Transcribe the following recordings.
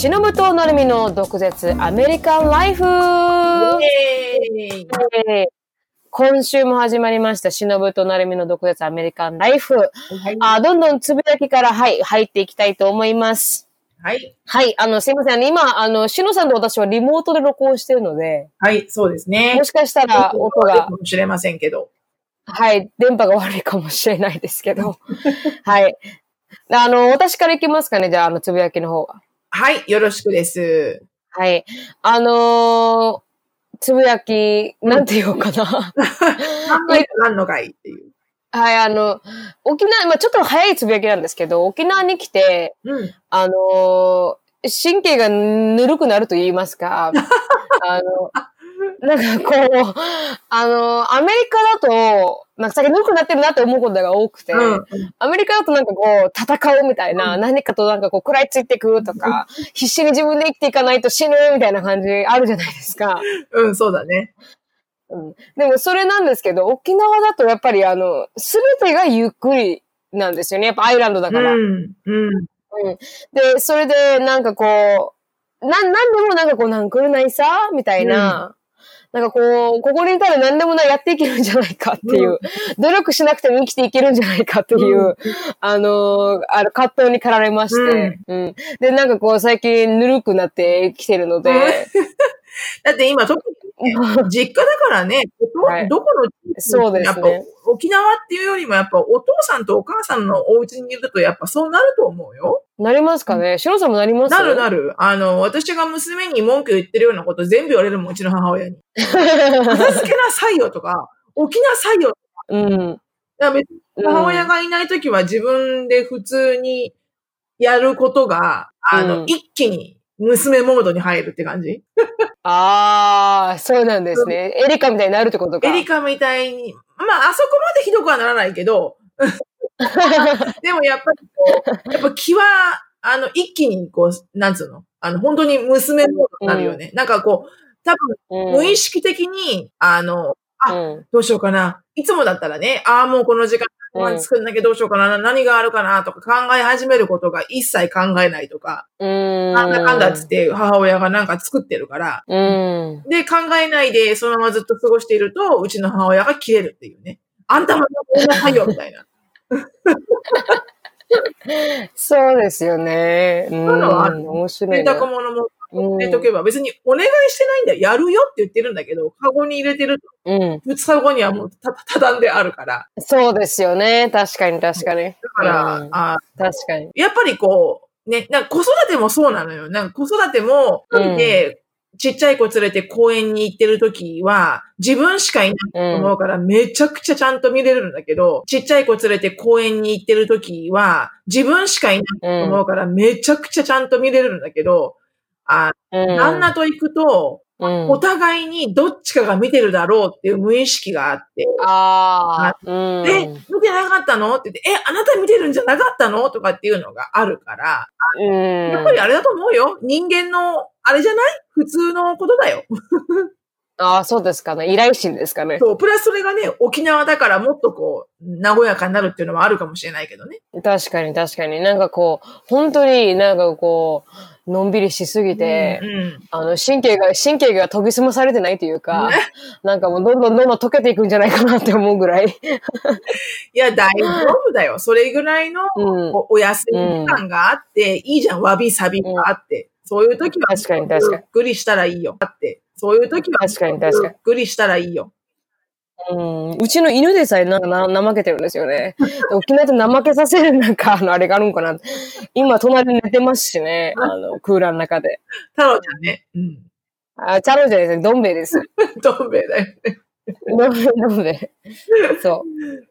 しのぶとなるみの毒舌アメリカンライフ今週も始まりました、しのぶとなるみの毒舌アメリカンライフ。はい。あどんどんつぶやきから、はい、入っていきたいと思います。はい。はい、あの、すいません。今、あの、しのさんと私はリモートで録音してるので、はい、そうですね。もしかしたら音がか、もしれませんけど。はい、電波が悪いかもしれないですけど、はい。あの、私からいきますかね、じゃあ、あの、つぶやきの方は。はい、よろしくです。はい。あのーつぶやき、なんて言おうかな。何回かなんのかいっていう。はい、あの、沖縄、まあちょっと早いつぶやきなんですけど、沖縄に来て、うん。あのー神経がぬるくなると言いますか、あの、なんかこう、あの、アメリカだと、なんか先ぬるくなってるなって思うことが多くて、うん。アメリカだとなんかこう、戦うみたいな、何かとなんかこう、食らいついていくとか、必死に自分で生きていかないと死ぬみたいな感じあるじゃないですか。うん、そうだね。うん、でもそれなんですけど、沖縄だとやっぱりあの、すべてがゆっくりなんですよね。やっぱアイランドだから。うん。うん。で、それでなんかこう、なん、なんでもなんかこう、なんくるないさみたいな、なんかこう、ここにいたら何でもないやっていけるんじゃないかっていう、努力しなくても生きていけるんじゃないかっていう、うん。あのーあの、葛藤に駆られまして、うん、で、なんかこう、最近ぬるくなってきてるので、だって今、特に、実家だからね、ど はい。どこのそうですね。沖縄っていうよりもやっぱお父さんとお母さんのお家にいるとやっぱそうなると思うよ。なりますかね？シロさんもなります？なるなる。あの、私が娘に文句言ってるようなこと全部言われるもん、うちの母親に。片付けなさいよとか、起きなさいよ。うん。だから別に母親がいないときは自分で普通にやることが、あの、うん一気に娘モードに入るって感じああ、そうなんですね。エリカみたいになるってことか。エリカみたいに、まあ、あそこまでひどくはならないけど、でもやっぱりこう、やっぱ気は、あの、一気にこう、なんつうの？あの、本当に娘モードになるよね。なんかこう、多分、うん無意識的に、あの、あうんどうしようかな。いつもだったらね、ああ、もうこの時間、ご飯作んなきゃどうしようかな、何があるかな、とか考え始めることが一切考えないとか、うん。なんだかんだっつって母親がなんか作ってるから、うん。で、考えないでそのままずっと過ごしていると、うちの母親が切れるっていうね。あんたもやんなさいよ、みたいな。そうですよね。うん。そういうのはある面白い洗濯な。物もうん入れとけば、別にお願いしてないんだよ。やるよって言ってるんだけど、カゴに入れてると、うん。二日後にはもうた、畳んであるから。そうですよね。確かに確かに。だから、うんあ確かに。やっぱりこう、ね、なんか子育てもそうなのよ。なんか子育ても、うんで、ちっちゃい子連れて公園に行ってる時は、自分しかいないと思うから、めちゃくちゃちゃんと見れるんだけど、ちっちゃい子連れて公園に行ってる時は、自分しかいないと思うから、めちゃくちゃちゃんと見れるんだけど、あ、うん。旦那と行くと、うんお互いにどっちかが見てるだろうっていう無意識があって、ああ。うん。え、見てなかったの？って言って、え、あなた見てるんじゃなかったの？とかっていうのがあるから、うん。やっぱりあれだと思うよ。人間の、あれじゃない？普通のことだよ。ああ、そうですかね。依頼心ですかね。そう。プラスそれがね、沖縄だからもっとこう、和やかになるっていうのはあるかもしれないけどね。確かに確かに。なんかこう、本当になんかこう、のんびりしすぎて、うん。あの、神経が、神経が研ぎ澄まされてないというか、なんかもうどんどんどんどん溶けていくんじゃないかなって思うぐらい。いや、大丈夫だよ。それぐらいのうん。おお休み時間があって、いいじゃん。わびさびがあって。そういう時は、確かに確かにゆっくりしたらいいよ。あって。そういう時は、確かに確かにゆっくりしたらいいよ。うん、うちの犬でさえなんかな怠けてるんですよね。沖縄で怠けさせるなんか、あの、あれがあるんかな。今、隣に寝てますしね。あの、クーラーの中で。太郎ちゃんね。うん。あ、チャロじゃないですね。どん兵衛です。どん兵衛だよね。どん兵衛、どん兵衛。そ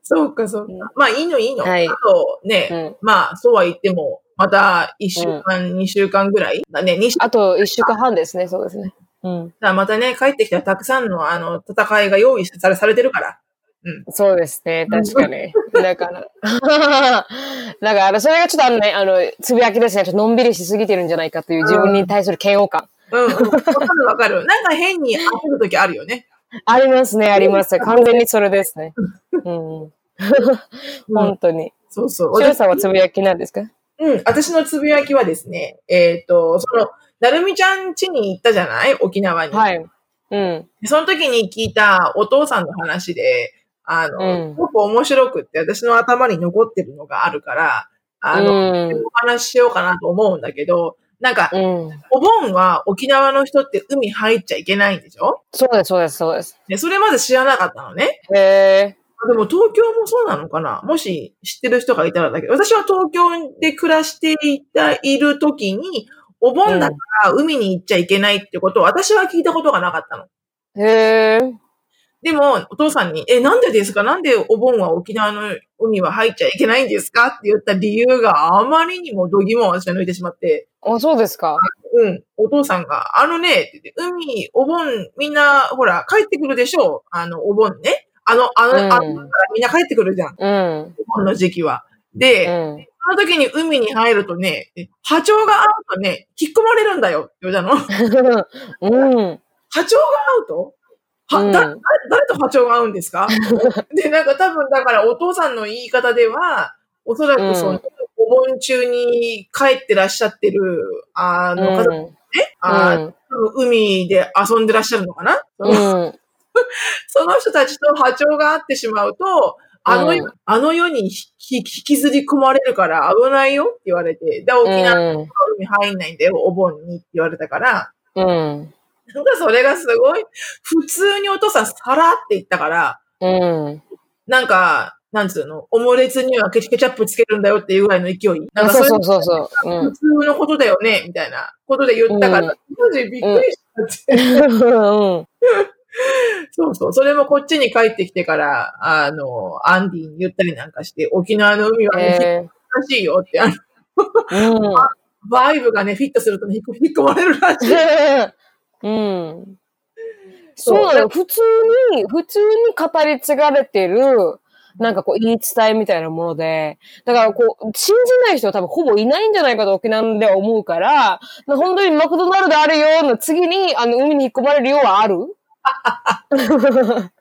そうか、そうか。まあ、いいの、いいの。はいあと、ね、う。うん。まあ、そうは言っても、また、一週間、二、週間ぐらい？だね。あと一週間半ですね。そうですね。うん。間、またね、帰ってきたらたくさんの、あの、戦いが用意されされてるから。そうですね。確かに。だから。だから、それがちょっとあのね、あの、つぶやきですね。ちょっとのんびりしすぎてるんじゃないかという自分に対する嫌悪感。うん、うん。わかるわかる。なんか変に焦る時あるよね。ありますね、あります。完全にそれですね。うん。本当に。そうそう。さんはつぶやきなんですか？うん、私のつぶやきはですね、えっ、と、その、なるみちゃん家に行ったじゃない？沖縄に。はい。うん。その時に聞いたお父さんの話で、あの、うんすごく面白くって私の頭に残ってるのがあるから、あの、うんお話ししようかなと思うんだけど、なんか、うん。お盆は沖縄の人って海入っちゃいけないんでしょ？そうです、そうです、そうです。で、それまで知らなかったのね。へえ。でも東京もそうなのかな？もし知ってる人がいたらだけど、私は東京で暮らしていた、いる時に、お盆だから海に行っちゃいけないってことを私は聞いたことがなかったの。へえ。でも、お父さんに、え、なんでですか？なんでお盆は沖縄の海は入っちゃいけないんですか？って言った理由があまりにも度肝を私は抜いてしまって、あ、そうですか。うん、お父さんが、あのね、海、お盆、みんな、ほら、帰ってくるでしょうあの、お盆ね。あの、あの、うんあの、からみんな帰ってくるじゃん。うん。お盆の時期は。うで、ん。その時に海に入るとね、波長が合うとね、引っ込まれるんだよっての。うん。波長が合うと？は、うんだ、だ誰と波長が合うんですか？で、なんか多分だからお父さんの言い方では、おそらくその、うんお盆中に帰ってらっしゃってる、あの方、うん。あうん。多分海で遊んでらっしゃるのかな、うん。その人たちと波長が合ってしまうと、あの世、うんあの世に引きずり込まれるから危ないよって言われて、で、沖縄の海入んないんだよ、お盆にって言われたから、うん。なんかそれがすごい、普通にお父さんさらって言ったから、うん。なんか、なんつうの、オムレツにはケチャップつけるんだよっていうぐらいの勢い。なんかそうそうそうそう。うん普。通のことだよね、みたいなことで言ったから、うん当時びっくりしたって。うん。そうそう。それもこっちに帰ってきてから、あの、アンディに言ったりなんかして、沖縄の海はね、え難しいよって、あの、ーうん。バイブがね、フィットするとね、引っ込まれるらしい。うん。そうなの。普通に、普通に語り継がれてる、なんかこう言い伝えみたいなもので、だからこう、信じない人は多分ほぼいないんじゃないかと沖縄では思うから、まあ本当にマクドナルドあるよの次に、あの、海に引っ込まれるようはある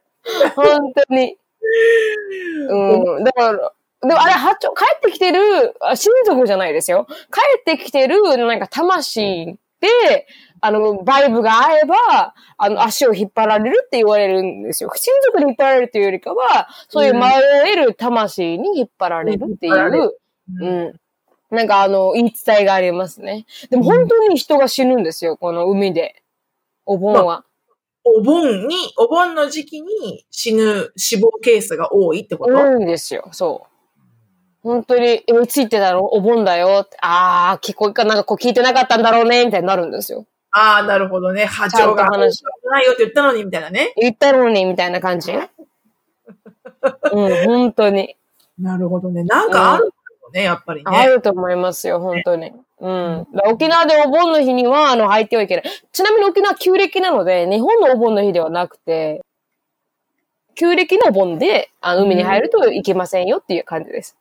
本当に。うん。だから、でもあれ、八丁、帰ってきてる、あ親族じゃないですよ。帰ってきてる、なんか魂で、あの、バイブが合えば、あの、足を引っ張られるって言われるんですよ。親族に引っ張られるというよりかは、そういう迷える魂に引っ張られるってい引っ張られう、うん。なんかあの、言い伝えがありますね。でも本当に人が死ぬんですよ、この海で。お盆は。お盆に、お盆の時期に死ぬ死亡ケースが多いってこと、多いんですよ、そう。本当に、え、いつ言ってたの？お盆だよ？って。ああ、聞こえか、なんかこう聞いてなかったんだろうね、みたいになるんですよ。ああ、なるほどね。波長が話ないよって言ったのに、みたいなね。言ったのに、みたいな感じ。うん、本当に。なるほどね。なんかあるね、やっぱりね。あると思いますよ、本当に。うん。沖縄でお盆の日には、あの、入ってはいけない。ちなみに沖縄旧暦なので、日本のお盆の日ではなくて、旧暦のお盆で、あの、海に入るといけませんよっていう感じです。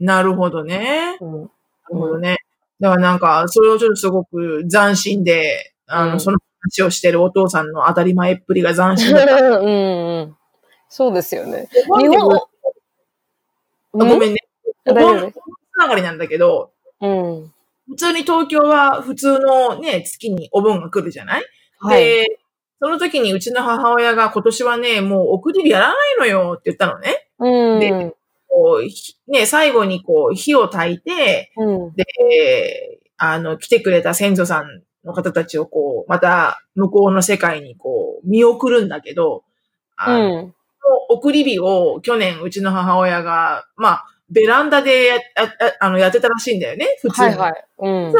なるほどね。うん。なるほどね。だからなんか、それをちょっとすごく斬新で、あの、うんその話をしてるお父さんの当たり前っぷりが斬新うだった。んうん。そうですよね。日日本、ごめんね。お盆つ大丈夫ですながりなんだけど、うん。普通に東京は普通のね、月にお盆が来るじゃない、はい。で、その時にうちの母親が今年はね、もう送り火やらないのよって言ったのね。うん。でこう、ひね、最後にこう、火を焚いて、うん。で、あの、来てくれた先祖さんの方たちをこう、また向こうの世界にこう、見送るんだけど、あの、うん。送り火を去年うちの母親が、まあ、ベランダでや、やあの、やってたらしいんだよね、普通に。はいはい。うん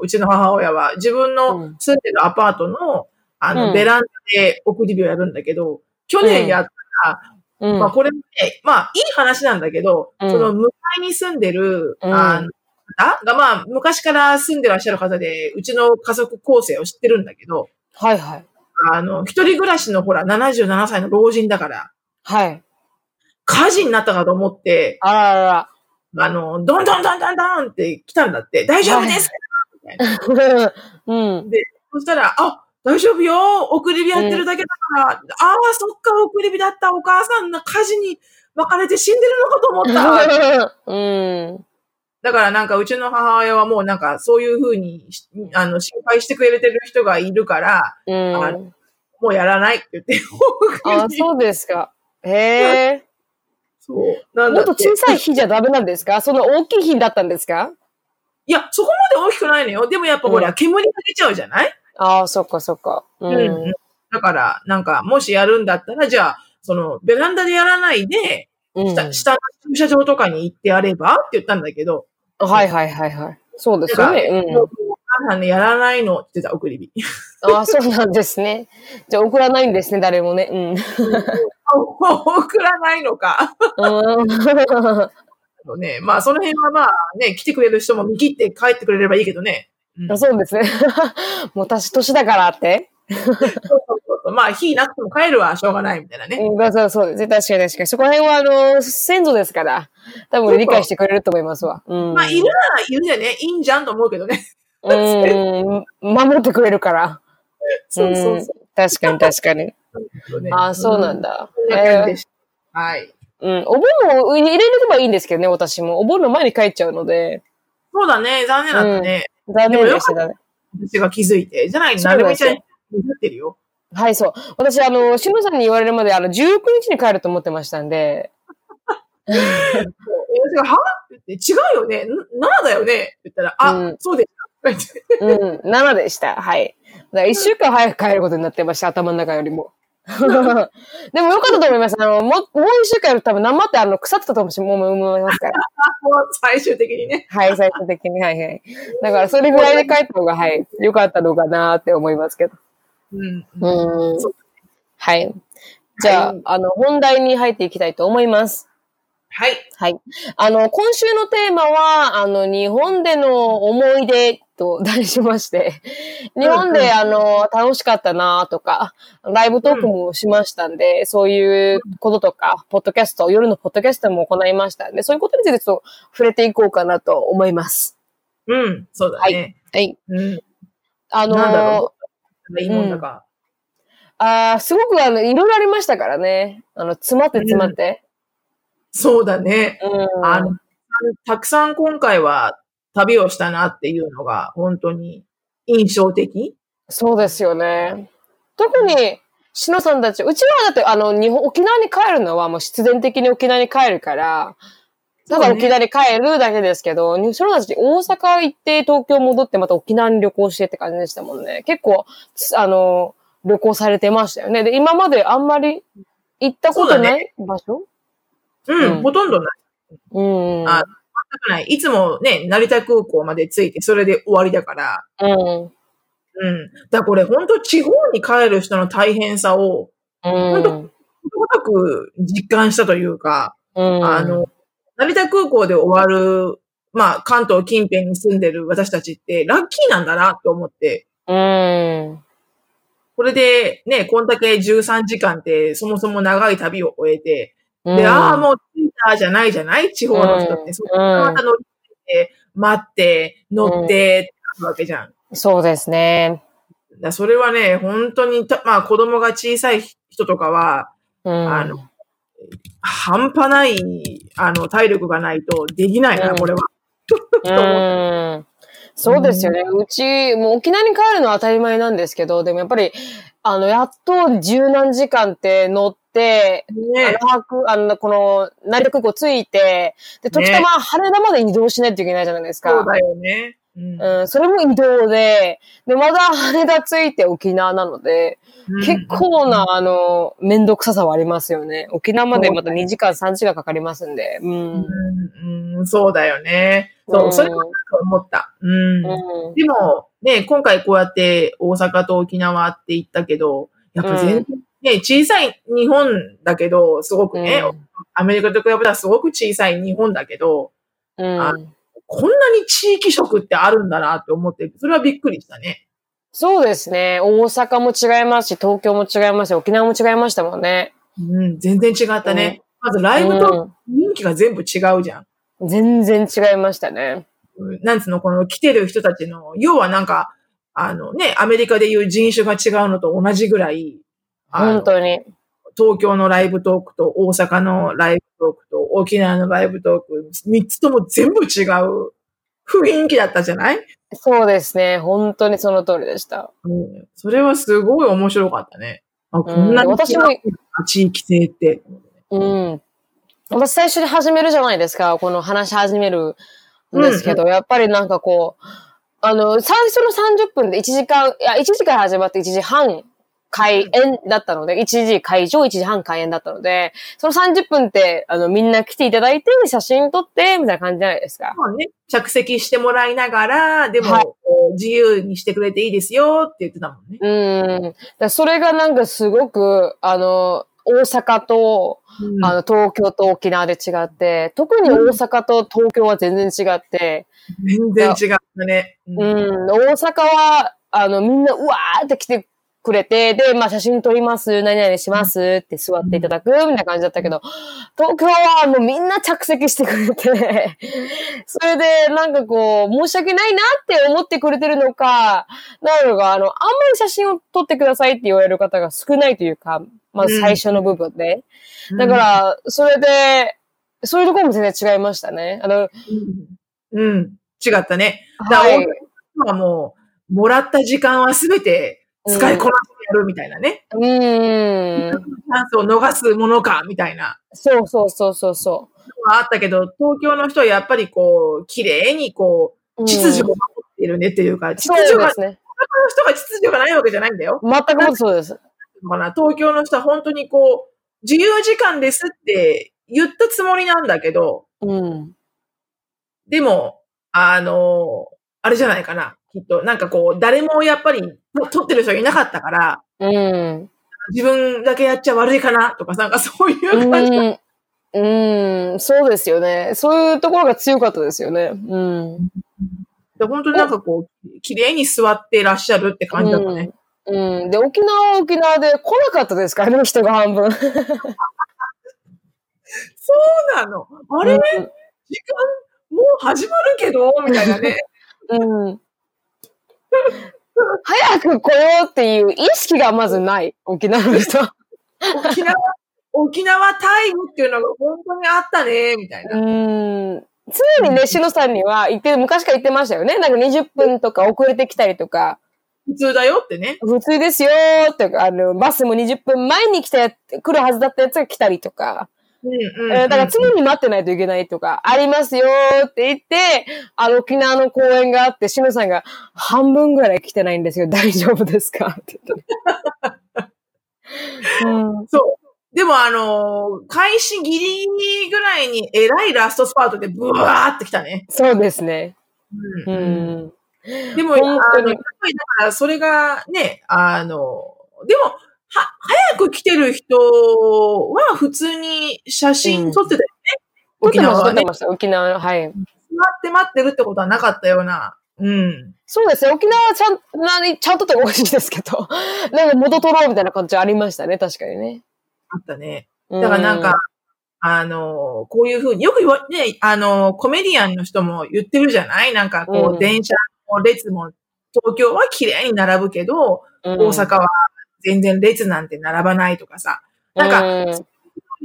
うちの母親は自分うのん住んでるアパートの、あの、うんベランダで送り火をやるんだけど、去年やったら、うんまあこれもね、まあいい話なんだけど、うんその向かいに住んでる、うんあの方がまあ昔から住んでらっしゃる方で、うちの家族構成を知ってるんだけど、はいはい。あの、一人暮らしのほら77歳の老人だから、はい。火事になったかと思って、あららあの、どんどんどんどんどんって来たんだって、大丈夫ですか？みたいな。ら。うん。そしたら、あ、大丈夫よ送り火やってるだけだから、ああ、そっか、送り火だった。お母さんの火事に巻かれて死んでるのかと思った。うん。だからなんかうちの母親はもうなんかそういうふうにし、あの、心配してくれてる人がいるから、うん。あもうやらないって言って。あ、そうですか。へえ。そう。なんもっと小さい火じゃダメなんですか？その大きい火だったんですか？いや、そこまで大きくないのよ。でもやっぱほら、うん煙が出ちゃうじゃない？ああ、そっかそっか。ううんん。だから、なんか、もしやるんだったら、じゃあ、その、ベランダでやらないで、うん下下の駐車場とかに行ってやれば？って言ったんだけど、はいはいはいはい。そうですよね。もうおね、やらないのって言ってた、送り火。うん。ああ、そうなんですね。じゃあ送らないんですね、誰もね。うん。送らないのか。うんね、まあ、その辺はまあ、ね、来てくれる人も見切って帰ってくれればいいけどね。うんあそうですね。もう私年だからって。そうそうそうまあ、火なくても帰るはしょうがないみたいなね。うん、そうそう。確かに確かに。そこら辺は、あの、先祖ですから、多分理解してくれると思いますわ。うん。まあ、いるならいるでね、いいんじゃんと思うけどね。うん。守ってくれるから。そうそうそ確かに確かに。ああ、そうなんだ。はい。うん。お盆も入れれればいいんですけどね、私も。お盆の前に帰っちゃうので。そうだね、残念だったね。残念でしたね。私が気づいて。じゃない、なるみちゃんに見ってるよ。はい、そう。私、あの、しのさんに言われるまで、あの、19日に帰ると思ってましたんで。は？って言って、違うよね。な7だよねって言ったら、あ、うんそうでした。うん、7でした。はい。だから1週間早く帰ることになってました、頭の中よりも。でもよかったと思います。あの、もう、もう一週間やると多分生ってあの、腐ってたと思いますから。もう最終的にね。はい、最終的に、はいはい。だからそれぐらいで帰った方が、はい、よかったのかなって思いますけど。うん。うん。はい。じゃあ、はいあの、本題に入っていきたいと思います。はい。はい。あの、今週のテーマは、あの、日本での思い出と題しまして、日本で、あの、楽しかったなとか、ライブトークもしましたんで、そういうこととか、ポッドキャスト、夜のポッドキャストも行いましたんで、そういうことについてちょっと触れていこうかなと思います。うん。そうだね。はい。うん。あのなんだろいいもんだか。あーすごくあの、いろいろありましたからね。あの、詰まって詰まって。そうだね。うん。あの、たくさん今回は旅をしたなっていうのが本当に印象的？そうですよね。特に、しのさんたち、うちはだって、あの、日本、沖縄に帰るのはもう必然的に沖縄に帰るから、ただ沖縄に帰るだけですけど、しのたち大阪行って東京戻ってまた沖縄に旅行してって感じでしたもんね。結構、つあの、旅行されてましたよね。で、今まであんまり行ったことない場所？うん、うんほとんどない。うん。あ全くない。いつもね、成田空港まで着いて、それで終わりだから。うん。うん。だこれ本当地方に帰る人の大変さを、うん。ことごとく実感したというか、うん。あの、成田空港で終わる、まあ、関東近辺に住んでる私たちって、ラッキーなんだなと思って、うん。これでね、こんだけ13時間って、そもそも長い旅を終えて、うん。で、ああ、もう着いたじゃないじゃない？地方の人って。からまた乗り継いで、待って、乗って、ってわけじゃん。そうですね。だそれはね、本当にた、まあ子供が小さい人とかは、うん。あの、半端ない、あの、体力がないとできないな、うんこれは。うん。そうですよね。うち、もう沖縄に帰るのは当たり前なんですけど、でもやっぱり、あの、やっと十何時間って乗って、あねあの、この、成田空港着いて、で、時たま羽田まで移動しないといけないじゃないですか。そうだよね。うんうん、それも移動で、で、まだ羽田着いて沖縄なので、結構な、あの、めんどくささはありますよね。沖縄までまた2時間、3時間かかりますんで。うん。うん、うん、そうだよね。そう、うんそれも思った。うん。うん。でも、ね、今回こうやって大阪と沖縄って言ったけど、やっぱ全然、ね、小さい日本だけど、すごくね、アメリカと比べたらすごく小さい日本だけど、うん。あこんなに地域色ってあるんだなって思って、それはびっくりしたね。そうですね。大阪も違いますし、東京も違いますし、沖縄も違いましたもんね。うん、全然違ったね。まずライブと人気が全部違うじゃん。うん、全然違いましたね。うんなんつうの、この来てる人たちの、要はなんか、あのね、アメリカでいう人種が違うのと同じぐらい、本当に。東京のライブトークと大阪のライブトークと沖縄のライブトーク、三つとも全部違う雰囲気だったじゃない？そうですね。本当にその通りでした。うん。それはすごい面白かったね。あ、こんなにうん私も地域性って。うん。私最初に始めるじゃないですか。この話し始めるんですけど、やっぱりなんかこう、あの、最初の30分で1時間、いや、1時から始まって1時半開演だったので、1時会場、1時半開演だったので、その30分って、あの、みんな来ていただいて、写真撮って、みたいな感じじゃないですか。まあね、着席してもらいながら、でも、はい自由にしてくれていいですよって言ってたもんね。うん。だそれがなんかすごく、あの、大阪と、うんあの、東京と沖縄で違って、特に大阪と東京は全然違って、全然違ったね。ううんん、大阪は、あの、みんな、うわーって来てくれて、で、まあ、写真撮ります、何々しますって座っていただく、みたいな感じだったけど、東京はもうみんな着席してくれて、それで、なんかこう、申し訳ないなって思ってくれてるのか、なのか、あの、あんまり写真を撮ってくださいって言われる方が少ないというか、まず最初の部分で。だか、ら、それで、そういうところも全然違いましたね。あの、うん、うん違ったね。だはい。はもう、もらった時間はすべて使いこなしてやるみたいなね。うーん。チャンスを逃すものか、みたいな。そうそうそうそうそはあったけど、東京の人はやっぱりこう、綺麗にこう。う、秩序を守っているねっていうか、秩序が、ですね。大阪の人が秩序がないわけじゃないんだよ。全くそうです。かな東京の人は本当にこう、自由時間ですって言ったつもりなんだけど、うん。でも、あの、あれじゃないかな。きっと、なんかこう、誰もやっぱり撮ってる人がいなかったから、うん。自分だけやっちゃ悪いかなとか、なんかそういうう感じ。ん。うん。そうですよね。そういうところが強かったですよね。うん。で本当になんかこう、綺麗に座ってらっしゃるって感じだったね。うん。うん。で、沖縄は沖縄で来なかったですか？らね、人が半分。そうなの。あれ、時間もう始まるけど？みたいなね。うん。うん。早く来ようっていう意識がまずない、沖縄の人。沖縄、沖縄タイムっていうのが本当にあったね、みたいな。うん。常にね、しのさんには言って、昔から言ってましたよね。なんか20分とか遅れてきたりとか、普通だよってね。普通ですよーって、あの、バスも20分前に来た来るはずだったやつが来たりとか、うんだから常に待ってないといけないとか、ありますよーって言って、あの、沖縄の公園があって、しのさんが半分ぐらい来てないんですよ。大丈夫ですか？って言って。うん。そう。でもあのー開始ギリギリぐらいに偉いラストスパートでブワーってきたね。そうですね。ううんん。でも、あの、やっぱりだからそれがね、あの、でも、は、早く来てる人は普通に写真撮ってたよね。撮ってました、撮沖縄はねって。ました。沖縄の、はい。座って待ってるってことはなかったような。うん。そうですね。沖縄はちゃん、なに、ちゃんとっておかしいですけど、なんか元取ろうみたいな感じありましたね。確かにね。あったね。だからなんか、あの、こういうふうに、よく言わ、ね、あの、コメディアンの人も言ってるじゃない？なんかこう、うん電車の列も、東京は綺麗に並ぶけど、うん、大阪は全然列なんて並ばないとかさ。なんかか、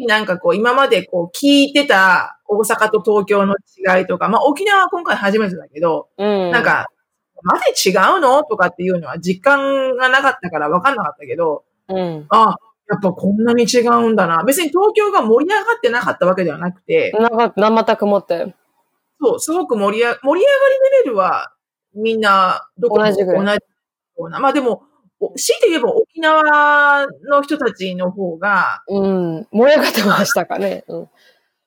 なんかこう、今までこう、聞いてた大阪と東京の違いとか、まあ沖縄は今回初めてだけど、うん、なん、か、まで違うのとかっていうのは実感がなかったから分かんなかったけど、うん。あ、やっぱこんなに違うんだな。別に東京が盛り上がってなかったわけではなくて、なんか、生たくもって。そう、すごく盛り上盛り上がりレベルはみんなどこも同じぐらい同じような。まあでも、お強いて言えば沖縄の人たちの方が、うん。盛り上がってましたかね。うん。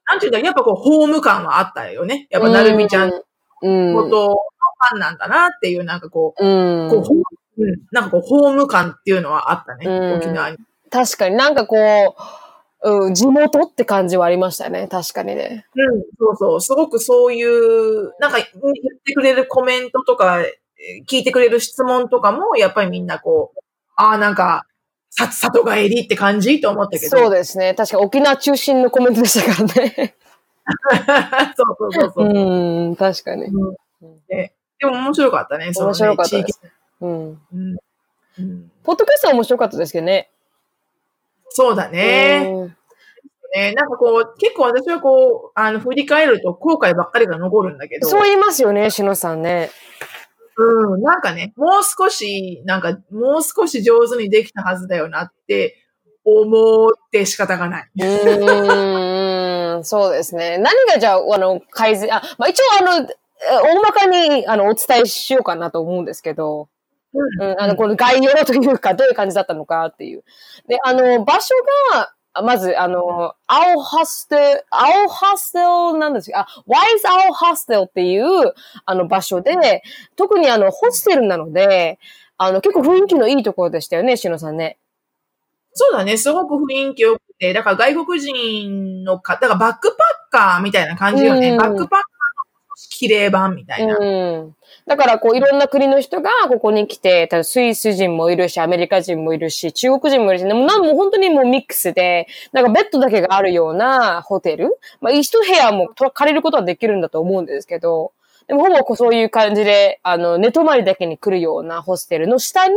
なんていうんだ、やっぱこう、ホーム感はあったよね。やっぱ、なるみちゃんのうん。ことのファンなんだなっていう、なんかこう、うん。こう、なんかこう、ホーム感っていうのはあったね、うん沖縄に。確かになんかこう、うん、地元って感じはありましたね。確かにね。うん、そうそう。すごくそういう、なんか言ってくれるコメントとか、えー聞いてくれる質問とかも、やっぱりみんなこう、ああ、なんか、さ、里帰りって感じと思ったけど。そうですね。確か沖縄中心のコメントでしたからね。そうそうそうそう、うん、確かに。ねでも面白かったね、その、ね、面白かったで地域す。うん。うんうんポッドキャストは面白かったですけどね。そうだね。うんね。なんかこう、結構私はこう、あの、振り返ると後悔ばっかりが残るんだけど。そう言いますよね、しのさんね。うん、なんかね、もう少し、なんか、もう少し上手にできたはずだよなって思って仕方がない。うーん、そうですね。何がじゃあ、あの、改善、あ、まあ、一応あの、え大まかに、あの、お伝えしようかなと思うんですけど、うんうん、あの、この概要というか、どういう感じだったのかっていう。で、あの、場所が、あまず、あの、青ホステル、青ホステルなんですよ。あ、ワイズ青ホステルっていう、あの場所で、特にあの、ホステルなので、あの、結構雰囲気のいいところでしたよね、しのさんね。そうだね、すごく雰囲気良くて、だから外国人の方、だからバックパッカーみたいな感じよね。うんバックパッカーの綺麗版みたいな。うん。だから、こう、いろんな国の人がここに来て、多分スイス人もいるし、アメリカ人もいるし、中国人もいるし、でもなんも本当にもうミックスで、なんかベッドだけがあるようなホテルまあ、一部屋もと借りることはできるんだと思うんですけど、でもほぼこうそういう感じで、あの、寝泊まりだけに来るようなホステルの下に、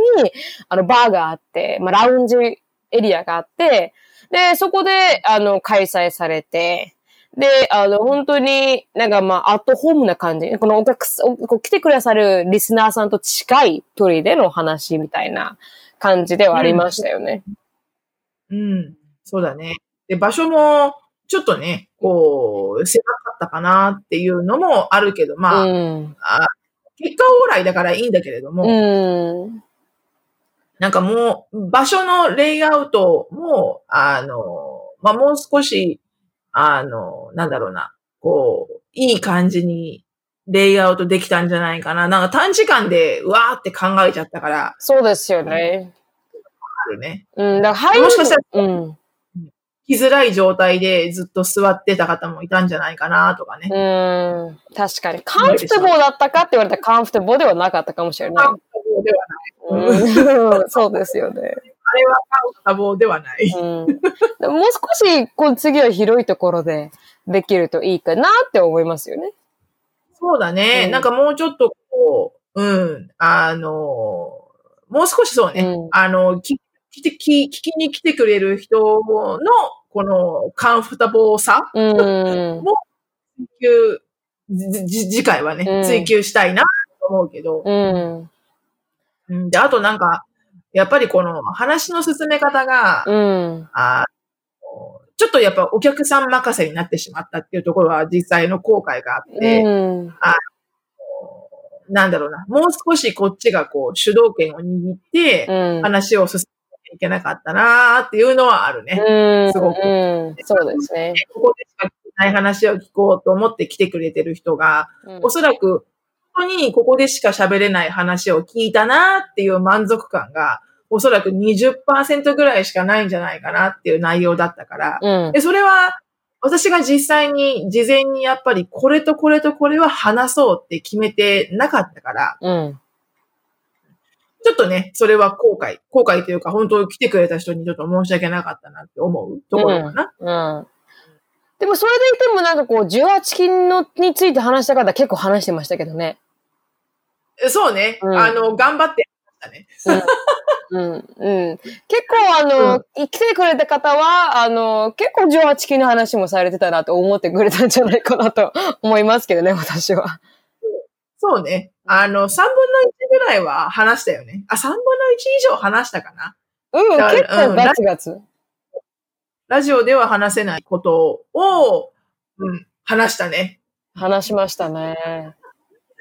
あの、バーがあって、まあ、ラウンジエリアがあって、で、そこで、あの、開催されて、で、あの、本当になんかまあ、アットホームな感じ。このお客さん、こう来てくださるリスナーさんと近い距離での話みたいな感じではありましたよね。うん。そうだね。で、場所も、ちょっとね、こう、狭かったかなっていうのもあるけど、まあ、うん。あ結果オーライだからいいんだけれども、うん。なんかもう、場所のレイアウトも、あの、まあ、もう少し、あの、なんだろうな、こう、いい感じにレイアウトできたんじゃないかな。なんか短時間で、うわーって考えちゃったから、そうですよね。あるね。うん。だからもしかしたらうん。来づらい状態でずっと座ってた方もいたんじゃないかなとかね。うん。確かに。カンフテボーだったかって言われたらカンフテボーではなかったかもしれない。棒ではない。うん、そうですよね。あれはカウンタ棒ではない。うん。でももう少し、こう次は広いところでできるといいかなって思いますよね。そうだね。うんなんかもうちょっとこう、うん、あの、もう少しそうね。うんあの、き来て、き聞きに来てくれる人の、この、カンフタボーさ、うん。追求、じじ次回はね、うん追求したいなと思うけど、うん。うん、で、あとなんか、やっぱりこの話の進め方が、うん。あのちょっとやっぱお客さん任せになってしまったっていうところは実際の後悔があって、うん。なんだろうな、もう少しこっちがこう主導権を握ってうん。話を進めなきゃいけなかったなーっていうのはあるね。うん。すごくうん。そうですね。ここでしか聞けない話を聞こうと思って来てくれてる人が、うんおそらく本当にここでしか喋れない話を聞いたなーっていう満足感が、おそらく20%ぐらいしかないんじゃないかなっていう内容だったから、うん。で、それは、私が実際に、事前にやっぱりこれとこれとこれは話そうって決めてなかったから、うん。ちょっとね、それは後悔。後悔というか、本当来てくれた人にちょっと申し訳なかったなって思うところかな。うん。でもそれで言ってもなんかこう、18金のについて話した方結構話してましたけどね。そうね、うんあの、頑張って。うん。うん。結構あの、来てくれた方は、あの、結構18金の話もされてたなと思ってくれたんじゃないかなと思いますけどね、私は。そうね。あの、3分の1ぐらいは話したよね。あ、3分の1以上話したかな。うん、結構ガツガツ。ラジオでは話せないことを、うん、話したね。話しましたね。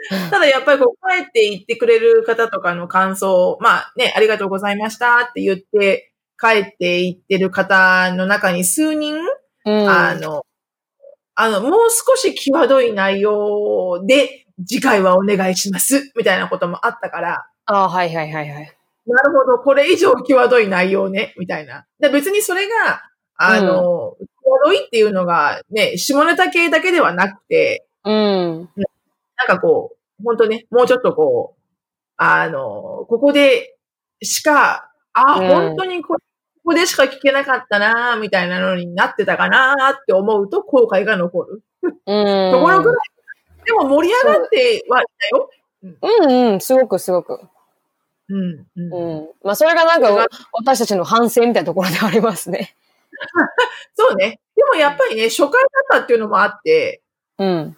ただやっぱりこう帰って言ってくれる方とかの感想、まあね、ありがとうございましたって言って帰って言ってる方の中に数人、うん。あの、あの、もう少し際どい内容で次回はお願いしますみたいなこともあったから、あはいはいはいはい。なるほど、これ以上際どい内容ね、みたいな。で別にそれが、あの、際どいっていうのがね、下ネタ系だけではなくて、うん。なんかこう、本当ね、もうちょっとこう、あの、ここでしか、あ、うん本当にこここでしか聞けなかったな、みたいなのになってたかなって思うと後悔が残る。うん。ところぐらい。でも盛り上がってはいたよ。うんうん、すごくすごく。うん。うんうん。まあそれがなんか私たちの反省みたいなところではありますね。そうね。でもやっぱりね、初回だったっていうのもあって、うん。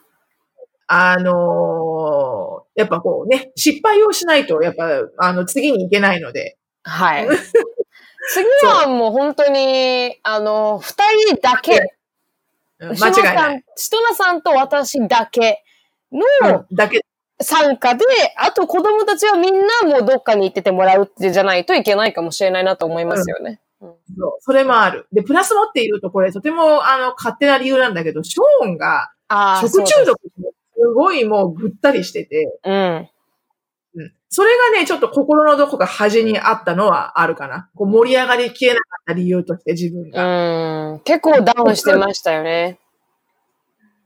あのーやっぱこうね、失敗をしないと、やっぱ、あの、次に行けないので。はい。次はもう本当に、あの、二人だけ。うん間違いない。シトナさんと私だけのうんだけ、参加で、あと子供たちはみんなもうどっかに行っててもらうってじゃないといけないかもしれないなと思いますよね。うんそうそれもある。で、プラス持っていると、これ、とても、あの、勝手な理由なんだけど、ショーンが、ああ、食中毒にすごいもうぐったりしてて、そうです。うん。それがね、ちょっと心のどこか端にあったのはあるかな。こう盛り上がりきれなかった理由として自分うん。が。うん。結構ダウンしてましたよね。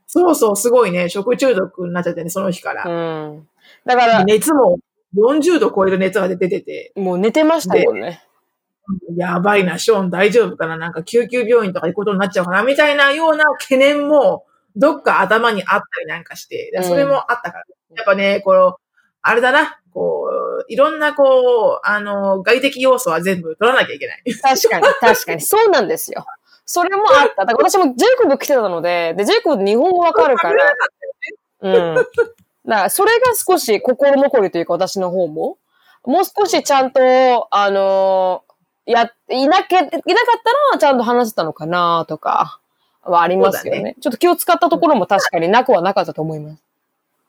そうそう、すごいね、食中毒になっちゃってね、その日かうら。ん。だから、熱も40度超える熱が出てて、もう寝てましたもんね。やばいな、ショーン大丈夫かな？なんか救急病院とか行くことになっちゃうかな？みたいなような懸念も、どっか頭にあったりなんかして、でそれもあったから。やっぱね、この、あれだな、こう、いろんなこう、あの、外的要素は全部取らなきゃいけない。確かに、確かに。そうなんですよ。それもあった。だから私もジェイコブ来てたので、で、ジェイコブ日本語わかるから、うん。だから、それが少し心残りというか、私の方も。もう少しちゃんと、あのや、いなけ、いなかったら、ちゃんと話せたのかなとか、はありますよねそうだちょっと気を使ったところも確かになくはなかったと思います。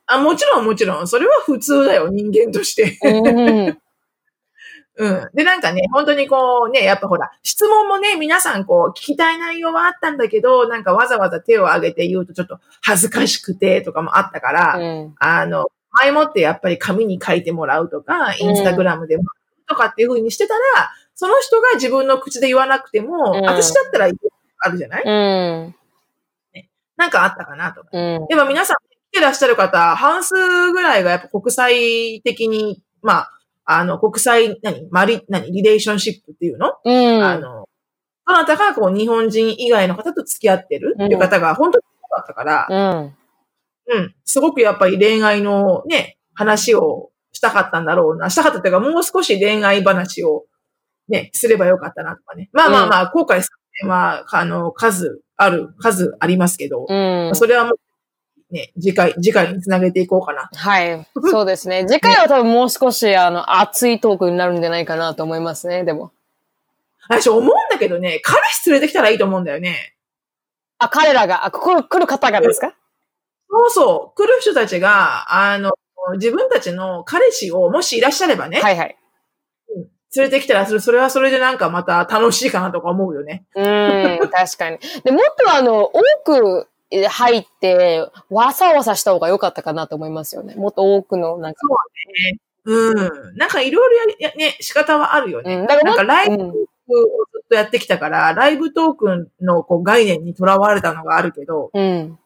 あ、もちろんもちろん、それは普通だよ、人間として。うん。うん。で、なんかね、本当にこうね、やっぱほら、質問もね、皆さんこう、聞きたい内容はあったんだけど、なんかわざわざ手を挙げて言うとちょっと恥ずかしくてとかもあったから、うん。あの、前もってやっぱり紙に書いてもらうとか、インスタグラムでもとかっていう風にしてたら、その人が自分の口で言わなくても、うん私だったらあるじゃない？うん。なんかあったかなとか。うん。やっぱ皆さん来てらっしゃる方、半数ぐらいがやっぱ国際的に、まあ、あの、国際、何？マリ、何？リレーションシップっていうの、うん。あの、どなたがこう日本人以外の方と付き合ってるっていう方が本当に多かったから、うん。うん、すごくやっぱり恋愛のね、話をしたかったんだろうな。したかったっていうか、もう少し恋愛話をね、すればよかったなとかね。まあまあまあ、後悔する点は、あの、数ある、数ありますけど、うん。それはもう、ね、次回、次回につなげていこうかな。はい。そうですね。次回は多分もう少し、あの、熱いトークになるんじゃないかなと思いますね、でも。私思うんだけどね、彼氏連れてきたらいいと思うんだよね。あ、彼らが、あ、ここ来る方がですか？そうそう。来る人たちが、あの、自分たちの彼氏をもしいらっしゃればね、はいはい。連れてきたら、それはそれでなんかまた楽しいかなとか思うよね。うん、確かに。で、もっとあの、多く入って、わさわさした方が良かったかなと思いますよね。もっと多くの、なんか。うん。なんかいろいろやり、やね、仕方はあるよね。うん。だからなんかライブうんトークをずっとやってきたから、ライブトークのこう概念にとらわれたのがあるけど、うん。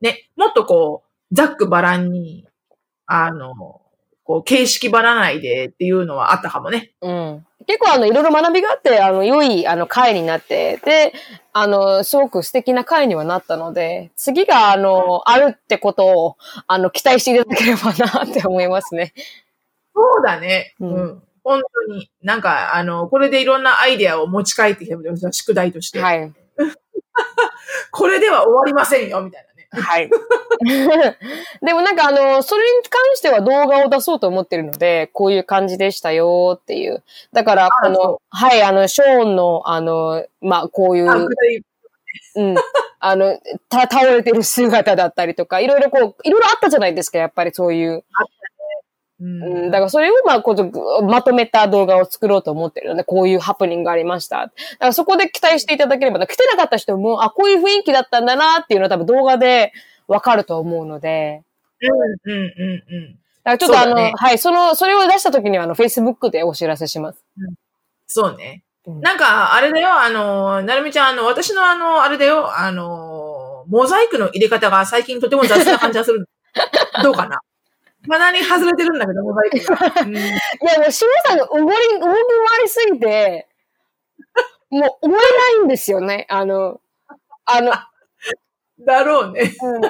ね、もっとこう、ざっくばらんに、あの、こう、形式ばらないでっていうのはあったかもね。うん。結構あの、いろいろ学びがあって、あの、良い、あの、会になって、で、あの、すごく素敵な会にはなったので、次が、あの、あるってことを、あの、期待していただければなって思いますね。そうだね。ううんん。本当に。なんか、あの、これでいろんなアイデアを持ち帰ってきたので、宿題として。はい。これでは終わりませんよ、みたいなね。はい。でもなんかあの、それに関しては動画を出そうと思ってるので、こういう感じでしたよっていう。だから、こその、はい、あの、ショーンの、あの、まあ、こういう、うん、あの、た、倒れてる姿だったりとか、いろいろこう、いろいろあったじゃないですか、やっぱりそういう。うんうん、だからそれをまあ、こう、まとめた動画を作ろうと思ってるので、こういうハプニングがありました。だからそこで期待していただければ、来てなかった人も、あ、こういう雰囲気だったんだなっていうのは多分動画でわかると思うので、うん、うん、うん、うん。だからちょっとあの、ねはい、その、それを出した時にはあの、Facebook でお知らせします。そうね。うんなんか、あれだよ、あの、なるみちゃん、あの、私のあの、あれだよ、あの、モザイクの入れ方が最近とても雑な感じがする。どうかな？まだに外れてるんだけど、モザイクが。うんいや、もう、しさんが動り、動き回りすぎて、もう、思えないんですよね。あの、あの、だろうね。うん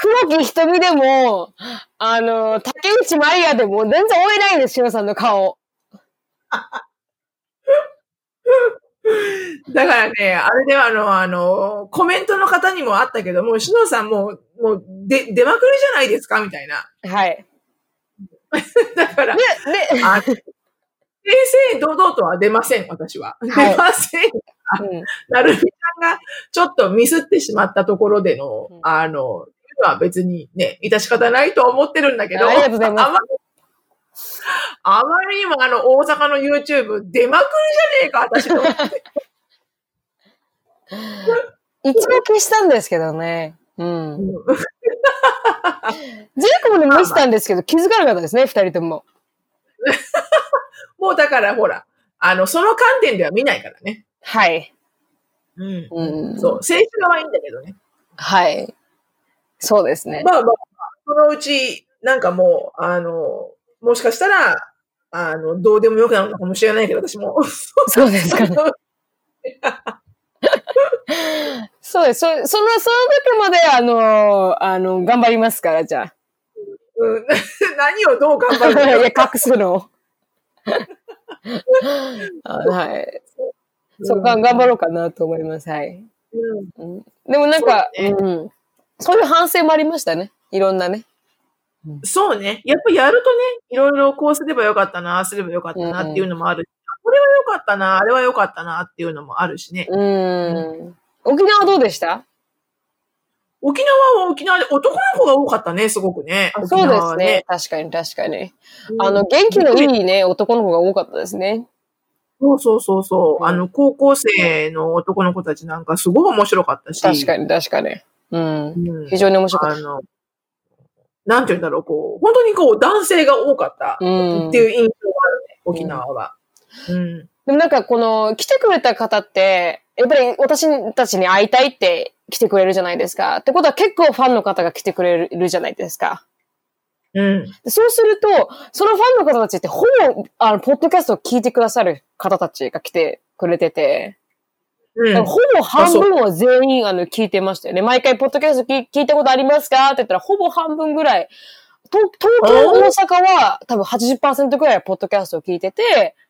黒木瞳でも、あの、竹内まりやでも全然追えないんです、しさんの顔。だからね、あれではあの、あの、コメントの方にもあったけど、もう、しのさんもう、もう、で、出まくりじゃないですか？みたいな。はい。だから、で、で、あ正々堂々とは出ません、私は。はい出ません。うんなるみちゃんがちょっとミスってしまったところでの、うんあの、は別にね、致し方ないとは思ってるんだけど、ありがとうございますあまりにもあの、大阪の YouTube 出まくりじゃねえか、私と思って。一応消したんですけどね。うん。うんジェイコブでも見せたんですけど、気づかなかったですね、二人とも。もうだからほら、あの、その観点では見ないからね。はい。うん。うん。そう、静止画はいいんだけどね。はい。そうですね。まあまあ、そのうち、なんかもう、あの、もしかしたら、あの、どうでもよくなるのかもしれないけど、私も。そうですかね。そうです。そその、その時まで、あの、あの、頑張りますから、じゃうん、何をどう頑張あ。るの いや、よ。隠すの。あはい。そうか、頑張ろうかなと思います。はい。うんうんでもなんか、そうねうん。そういう反省もありましたね。いろんなね。そうね。やっぱやるとね、いろいろこうすればよかったな、すればよかったなっていうのもあるし、これはよかったな、あれはよかったなっていうのもあるしね。うん。沖縄どうでした？沖縄は沖縄で男の子が多かったね、すごくね。沖そうですね。。確かに確かに。うんあの、元気のいいね、男の子が多かったですね。そうそうそうそう。うんあの、高校生の男の子たちなんかすごい面白かったし。確かに確かに。うん。うん非常に面白かっあの、なんて言うんだろう、こう、本当にこう、男性が多かった。っていう印象があるね、沖縄は。うん。でもなんかこの、来てくれた方って、やっぱり私たちに会いたいって来てくれるじゃないですか。ってことは結構ファンの方が来てくれるじゃないですか。うん。でそうすると、そのファンの方たちってほぼ、あの、ポッドキャストを聞いてくださる方たちが来てくれてて、うん。ほぼ半分は全員、あの、聞いてましたよね。毎回、ポッドキャスト聞聞いたことありますか？って言ったら、ほぼ半分ぐらい、と東京、大阪は多分80%ぐらいはポッドキャストを聞いてて、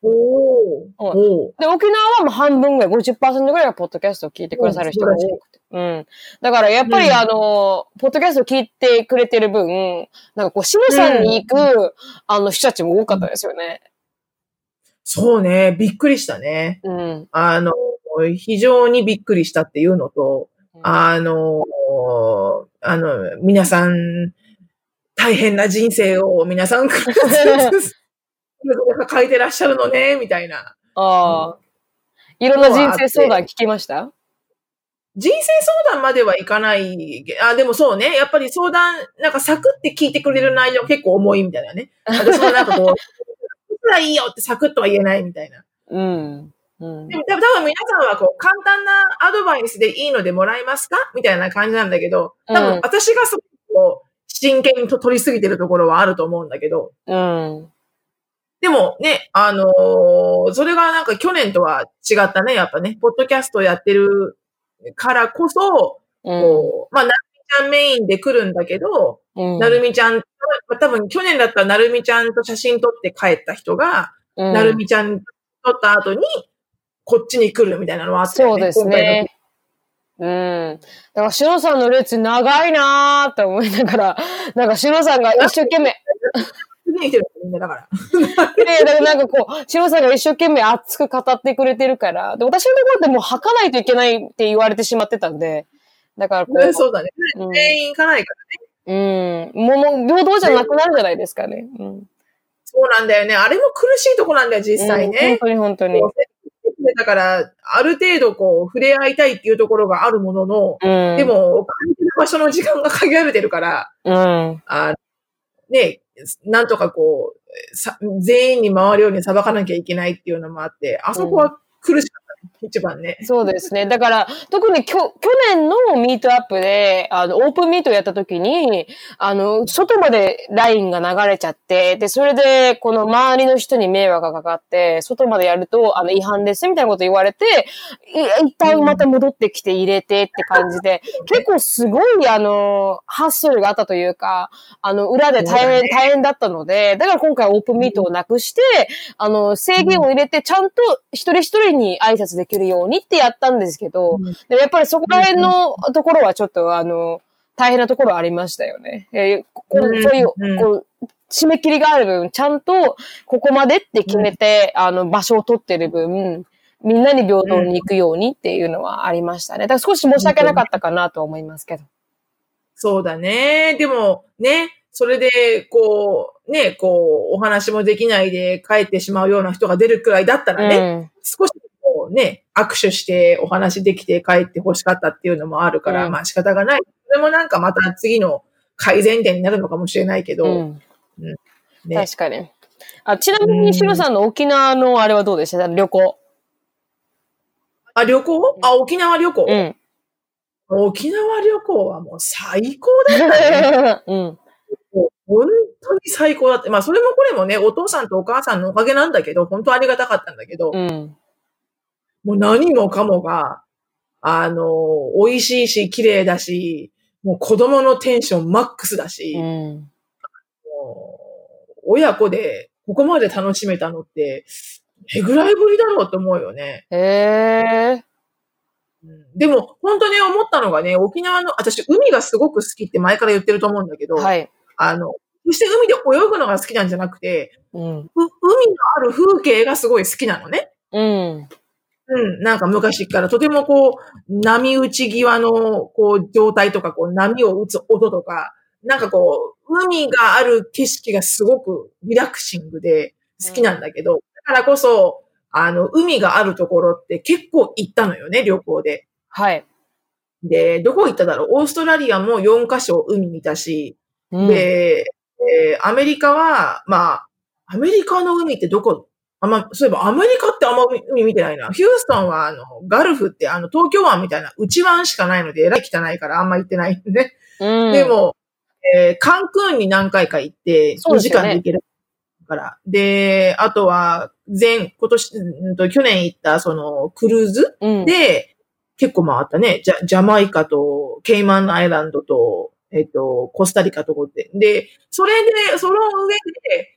で、沖縄はもう半分ぐらい、50%ぐらいはポッドキャストを聞いてくださる人が多くて。うん。だから、やっぱり、うんあの、ポッドキャストを聞いてくれてる分、なんかこう、シムさんに行く、あの、人たちも多かったですよね。そうね、びっくりしたね。うん。あの、非常にびっくりしたっていうのと、あの、あの、皆さん、大変な人生を皆さん、それぞれ抱えてらっしゃるのね、みたいな。ああ。いろんな人生相談聞きました？人生相談まではいかない。あ、でもそうね。やっぱり相談、なんかサクって聞いてくれる内容結構重いみたいなね。私もなんかこう、いくらいいよってサクッとは言えないみたいな。うん。うんで。も多分皆さんはこう、簡単なアドバイスでいいのでもらえますかみたいな感じなんだけど、多うん分私がすごくこう、真剣にと取りすぎてるところはあると思うんだけど、うん。でもね、あのーそれがなんか去年とは違ったね、やっぱね、ポッドキャストやってるからこそ、うん。こう、まあ、なるみちゃんメインで来るんだけど、うんなるみちゃん、多分去年だったらなるみちゃんと写真撮って帰った人が、うんなるみちゃん撮った後に、こっちに来るみたいなのはあったよね。そうですね。うん。だから、しのさんの列長いなーって思いながら、なんかしのさんが一生懸命、んなだから。で、だからなんかこう、しのさんが一生懸命熱く語ってくれてるから、で、私のところでもう吐かないといけないって言われてしまってたんで、だからこう、そうだね。うん全員行かないからね。うん。もう、もう平等じゃなくなるじゃないですかね。うん。そうなんだよね。あれも苦しいとこなんだよ、実際うんね。本当に本当に。だから、ある程度こう、触れ合いたいっていうところがあるものの、うん。で、も、感じる場所の時間が限られてるから、うん。あね、なんとかこう、さ全員に回るように裁かなきゃいけないっていうのもあって、あそこは苦しかったね、一番ね。そうですね。だから、特にきょ去年のミートアップで、あの、オープンミートやった時に、あの、外までラインが流れちゃって、で、それで、この周りの人に迷惑がかかって、外までやると、あの、違反です、みたいなこと言われて、い一旦また戻ってきて入れてって感じで、結構すごい、あの、ハッスルがあったというか、あの、裏で大変、大変だったので、だから今回オープンミートをなくして、あの、制限を入れて、ちゃんと一人一人に挨拶でききるようにってやったんですけど、うんでもやっぱりそこら辺のところはちょっと、あの、大変なところありましたよね。えーこうんそういう、うんこう、締め切りがある分、ちゃんと、ここまでって決めて、あの、場所を取ってる分、みんなに平等に行くようにっていうのはありましたね。だから少し申し訳なかったかなとは思いますけど。そうだね。でも、ね、それで、こう、ね、こう、お話もできないで帰ってしまうような人が出るくらいだったらね、うん。少しうね、握手してお話できて帰って欲しかったっていうのもあるから、うんまあ仕方がない。それもなんかまた次の改善点になるのかもしれないけど、うん。ね。確かに。あちなみに、シロさんの沖縄のあれはどうでした？旅行。あ、旅行？あ、沖縄旅行、うん。沖縄旅行はもう最高だったね。うん。本当に最高だって。まあそれもこれもね、お父さんとお母さんのおかげなんだけど、本当ありがたかったんだけど、うん。もう何もかもが、あの、美味しいし、綺麗だし、もう子供のテンションマックスだし、うん。親子でここまで楽しめたのって、どれぐらいぶりだろうと思うよね。へえ。うんでも、本当に思ったのがね、沖縄の、私、海がすごく好きって前から言ってると思うんだけど、はい。あの、決して海で泳ぐのが好きなんじゃなくて、うん。う海のある風景がすごい好きなのね。うん。うん、なんか昔からとてもこう、波打ち際のこう状態とか、こう波を打つ音とか、なんかこう、海がある景色がすごくリラクシングで好きなんだけど、だからこそ、あの、海があるところって結構行ったのよね、旅行で。はい。で、どこ行っただろう？オーストラリアも4カ所海見たし、うん、で、えーアメリカは、まあ、アメリカの海ってどこ？あんま、そういえばアメリカってあんま海海見てないな。ヒューストンはあの、ガルフってあの、東京湾みたいな内湾しかないので、えらい汚いからあんま行ってないね。うん、で、も、えーカンクーンに何回か行って、2時間で行けるから。で、あとは、前、今年、うんと去年行ったその、クルーズうん、で、結構回ったね。ジャジャマイカと、ケイマンアイランドと、えっと、コスタリカとこって。で、それで、その上で、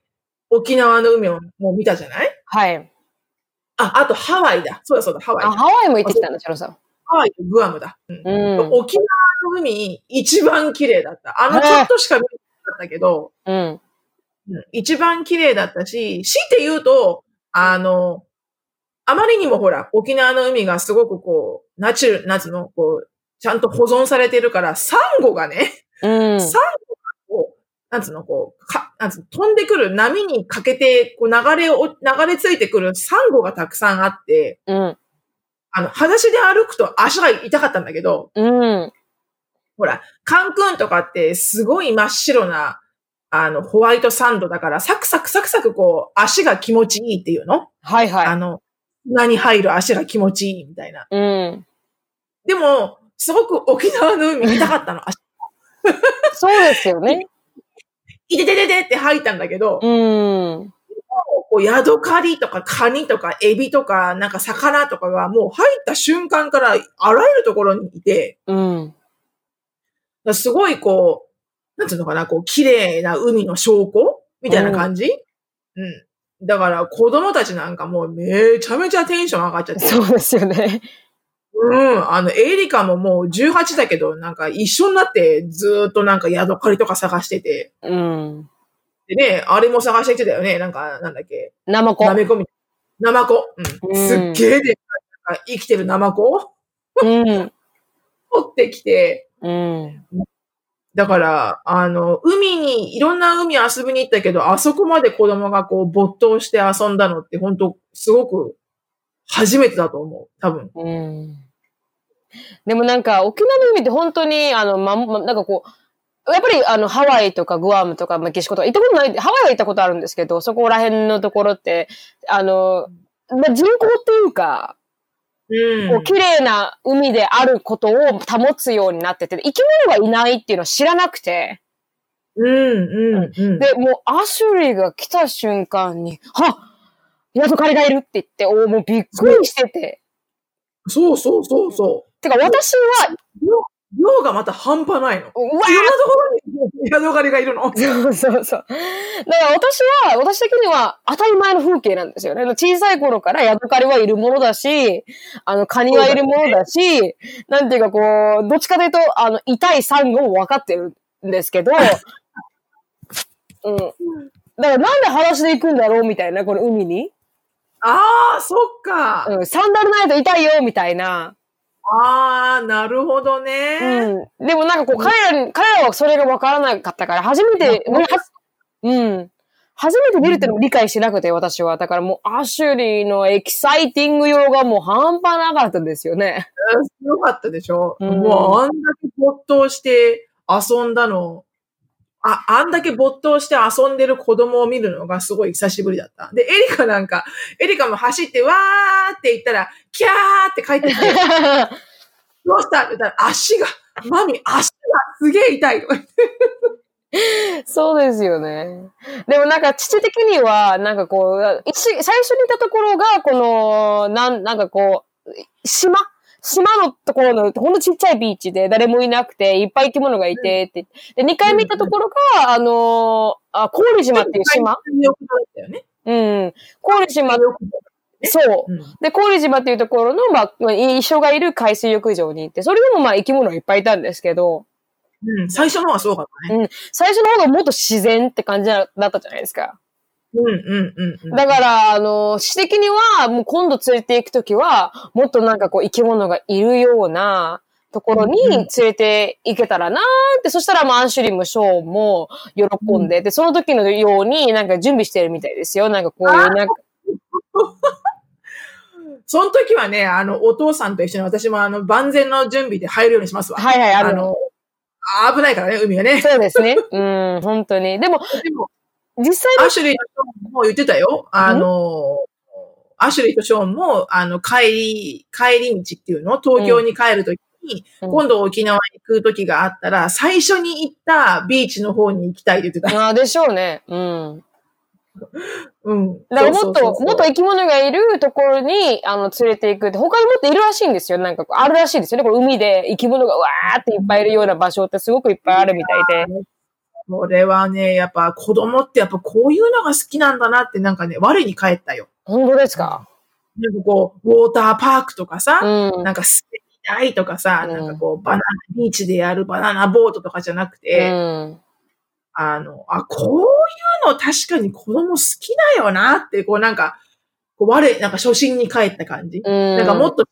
沖縄の海をもう見たじゃない？はい。あ、あとハワイだ。そうだそうだ、ハワイあ、だ。ハワイも行ってきたの、チャロさん。ハワイとグアムだ。うんうん。沖縄の海、一番綺麗だった。あの、ちょっとしか見なかったけど、うん。うん一番綺麗だったし、強いて言うと、あの、あまりにもほら、沖縄の海がすごくこう、ナチュラル、なんつうの、こう、ちゃんと保存されてるから、サンゴがね、うん。サンなんつうの、こう、か、なんつうの、飛んでくる波にかけて、こう流れを、流れ着いてくるサンゴがたくさんあって、うん。あの、裸足で歩くと足が痛かったんだけど、うん。ほら、カンクンとかってすごい真っ白な、あの、ホワイトサンドだから、サクサクサクサクこう、足が気持ちいいっていうの？はいはい。あの、砂に入る足が気持ちいいみたいな。うん。でも、すごく沖縄の海見たかったの。足、そうですよね。いててててって入ったんだけど、うん。こう、ヤドカリとかカニとかエビとか、なんか魚とかがもう入った瞬間からあらゆるところにいて、うん。すごいこう、なんていうのかな、こう、綺麗な海の証拠みたいな感じ、うん、だから子供たちなんかもうめちゃめちゃテンション上がっちゃって。そうですよね。うん。あの、エリカももう18だけど、なんか一緒になってずーっとなんかヤドカリとか探してて。うん。でね、あれも探してきてたよね。なんか、なんだっけ。ナマコ。ナメコみたいな。ナマコ。うん。うんすっげえでっかい、なんか生きてるナマコ？をうん。取ってきて、うん。だから、あの、海に、いろんな海遊びに行ったけど、あそこまで子供がこう没頭して遊んだのって、本当すごく初めてだと思う。多分。うん。でもなんか、沖縄の海って本当に、あの、ま、まなんかこう、やっぱりあの、ハワイとかグアムとかメキシコとか行ったことない、ハワイは行ったことあるんですけど、そこら辺のところって、あの、ま、人口っていうか、うん。こう綺麗な海であることを保つようになってて、生き物がいないっていうのを知らなくて、うん、うん、うん。で、もうアシュリーが来た瞬間に、はヤドカリがいるって言って、おもうびっくりしてて。そうそうそうそてか私は、量がまた半端ないの。いろんなとうわころにヤドカリがいるの。そうそうそう。だから私は、私的には当たり前の風景なんですよね。小さい頃からヤドカリはいるものだし、あの、カニはいるものだし、なんていうかこう、どっちかというと、あの、痛いサンゴも分かってるんですけど、うん。だからなんで裸足で行くんだろうみたいな、この海に。ああ、そっか。うん、サンダルないと痛いよみたいな。ああ、なるほどね。うん。でもなんかこう、彼らに、彼らはそれが分からなかったから、初めて、うんうん。初めて見るってのも理解してなくて、私は。だからもう、アシュリーのエキサイティング用がもう半端なかったんですよね。すごかったでしょ、うんもうあんだけ没頭して遊んだの。あ、あんだけ没頭して遊んでる子供を見るのがすごい久しぶりだった。で、エリカなんか、エリカも走ってわーって言ったら、キャーって帰ってきて、どうした？って言ったら、足が、マミ、足がすげえ痛いとか言って。そうですよね。でもなんか父的には、なんかこう、一最初にいたところが、この、なん、なんかこう、島島のところの、ほんとちっちゃいビーチで誰もいなくて、いっぱい生き物がいて、って。で、二回目行ったところが、あのーあ、郡島っていう島。うん。郡島、水浴場そう。うんで、郡島っていうところの、まあ、一緒がいる海水浴場に行って、それでもまあ生き物がいっぱいいたんですけど、うん、最初の方がすごかったね。最初の方がもっと自然って感じだったじゃないですか。うん、うん、うんうん。だから、あの、私的には、もう今度連れて行くときは、もっとなんかこう生き物がいるようなところにうん連れて行けたらなーって、そしたらまあアンシュリーもショーンも喜んで、で、その時のようになんか準備してるみたいですよ。なんかこういうなんか、その時はね、あの、お父さんと一緒に私もあの、万全の準備で入るようにしますわ。はいはい、あるあの、あ危ないからね、海がね。そうですね。うん、本当に。でも、でも、実際アシュリーとショーンも言ってたよ。あの、アシュリーとショーンも、あの、帰り、帰り道っていうの？東京に帰るときに、うん今度沖縄に行くときがあったら、最初に行ったビーチの方に行きたいって言ってた。ああ、でしょうね。うん。うん。だからもっと、もっと生き物がいるところに、あの、連れて行くって、他にもっといるらしいんですよ。なんかあるらしいですよね。これ海で生き物がわーっていっぱいいるような場所ってすごくいっぱいあるみたいで。これはね、やっぱ子供ってやっぱこういうのが好きなんだなってなんかね、我に返ったよ。本当ですか？なんかこう、ウォーターパークとかさ、うん。なんか滑りたいとかさ、うんなんかこう、バナナ、ビーチでやるバナナボートとかじゃなくて、うん。あの、あ、こういうの確かに子供好きだよなって、こうなんか、こう我、なんか初心に帰った感じ。うん。なんかもっと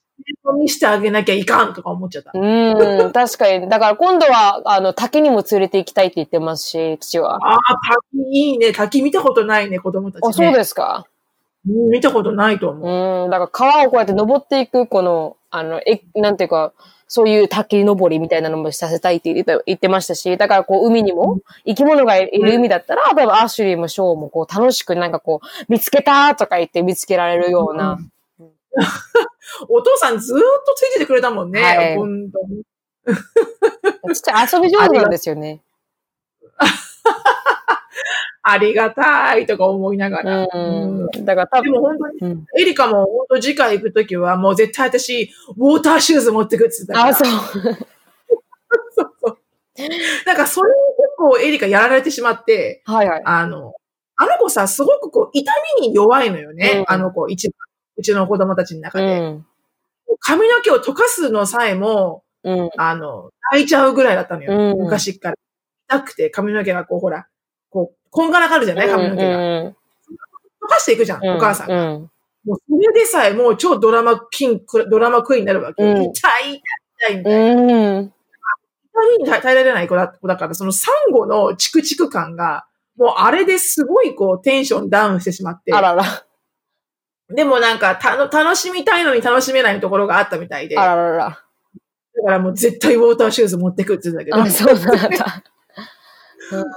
見せてあげなきゃいかんとか思っちゃった。うん、確かに。だから今度は、あの、滝にも連れて行きたいって言ってますし、父は。ああ、滝いいね。滝見たことないね、子供たち、ね。あ、そうですか。うん見たことないと思う。うん。だから川をこうやって登っていく、この、あの、え、なんていうか、そういう滝登りみたいなのもさせたいって言って言ってましたし、だからこう海にも生き物がいる海だったら、例えばアシュリーもショーもこう楽しくなんかこう、見つけたとか言って見つけられるような。お父さんずーっとついててくれたもんね。はい本当に。ちっちゃい遊び上手なんですよね。ありがたいとか思いながら。だから多分、でも本当に、うん。エリカも本当次回行くときはもう絶対私、ウォーターシューズ持ってくって言ってたから。あ、そう。そうそう。なんかそれに結構エリカやられてしまって、はいはい。あの、あの子さ、すごくこう、痛みに弱いのよね。うんあの子、一番、うちの子供たちの中うで。ん。髪の毛を溶かすのさえも、うん。あの、泣いちゃうぐらいだったのよ。うん昔から。痛くて髪の毛がこう、ほら、こう、こんがらがるじゃない？髪の毛が。うん溶かしていくじゃん、うんお母さんが。うん。もうそれでさえもう超ドラマキン、ドラマクイーンになるわけ。うん痛い、痛い、痛いみたいな。うん。痛みに耐えられない子だ子だから、そのサンゴのチクチク感が、もうあれですごいこうテンションダウンしてしまって。あらら。でもなんかたの楽しみたいのに楽しめないところがあったみたいで。だあららら。からもう絶対ウォーターシューズ持ってくって言ってたけど。あ、そうなんだ。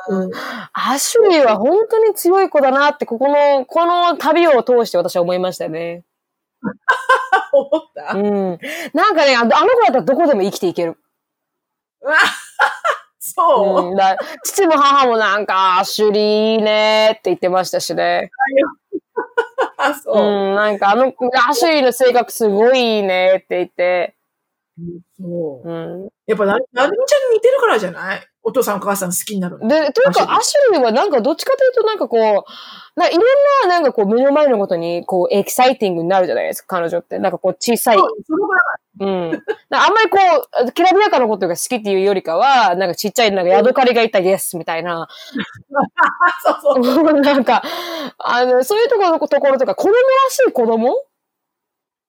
うんアシュリーは本当に強い子だなって、ここの、この旅を通して私は思いましたね。思った、うん。なんかね、あのあの子だったらどこでも生きていける。うわそう、うん、だ父も母もなんか、アシュリーねって言ってましたしね。あ、そうう。ん、なんかあの、アシュリーの性格すごいいいねって言って。そう。うん。やっぱな、なるみちゃんに似てるからじゃない？お父さんお母さん好きになるの？で、というか、アアシュリーはなんかどっちかというとなんかこう、ないろんななんかこう目の前のことにこうエキサイティングになるじゃないですか、彼女って。なんかこう小さい。そううん。あんまりこう、きらびやかなことが好きっていうよりかは、なんかちっちゃいなんかヤドカリがいたイエスみたいな。そうそう。なんか、あの、そういうところのところとか、子供らしい子供？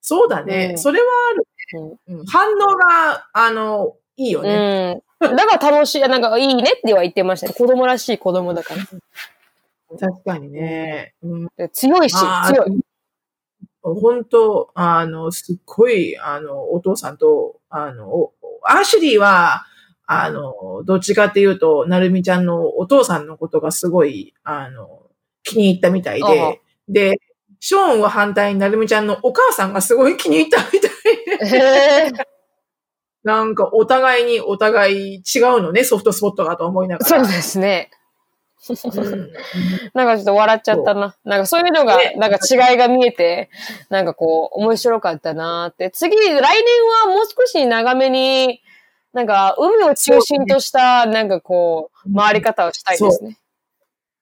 そうだね。うんそれはある、うん反応が、あの、いいようね。ん。だから楽しい、なんかいいねっては言ってましたね。子供らしい子供だから。確かにね。うんで強いし、強い。本当、あの、すっごい、あの、お父さんと、あの、おアシュリーは、あの、どっちかっていうと、なるみちゃんのお父さんのことがすごい、あの、気に入ったみたいで、で、ショーンは反対になるみちゃんのお母さんがすごい気に入ったみたいで、へーなんかお互いにお互い違うのね、ソフトスポットがと思いながら。そうですね。うん なんかちょっと笑っちゃったな。なんかそういうのがね、なんか違いが見えて、なんかこう、面白かったなーって。次、来年はもう少し長めに、なんか海を中心とした、なんかこう、回り方をしたいですね。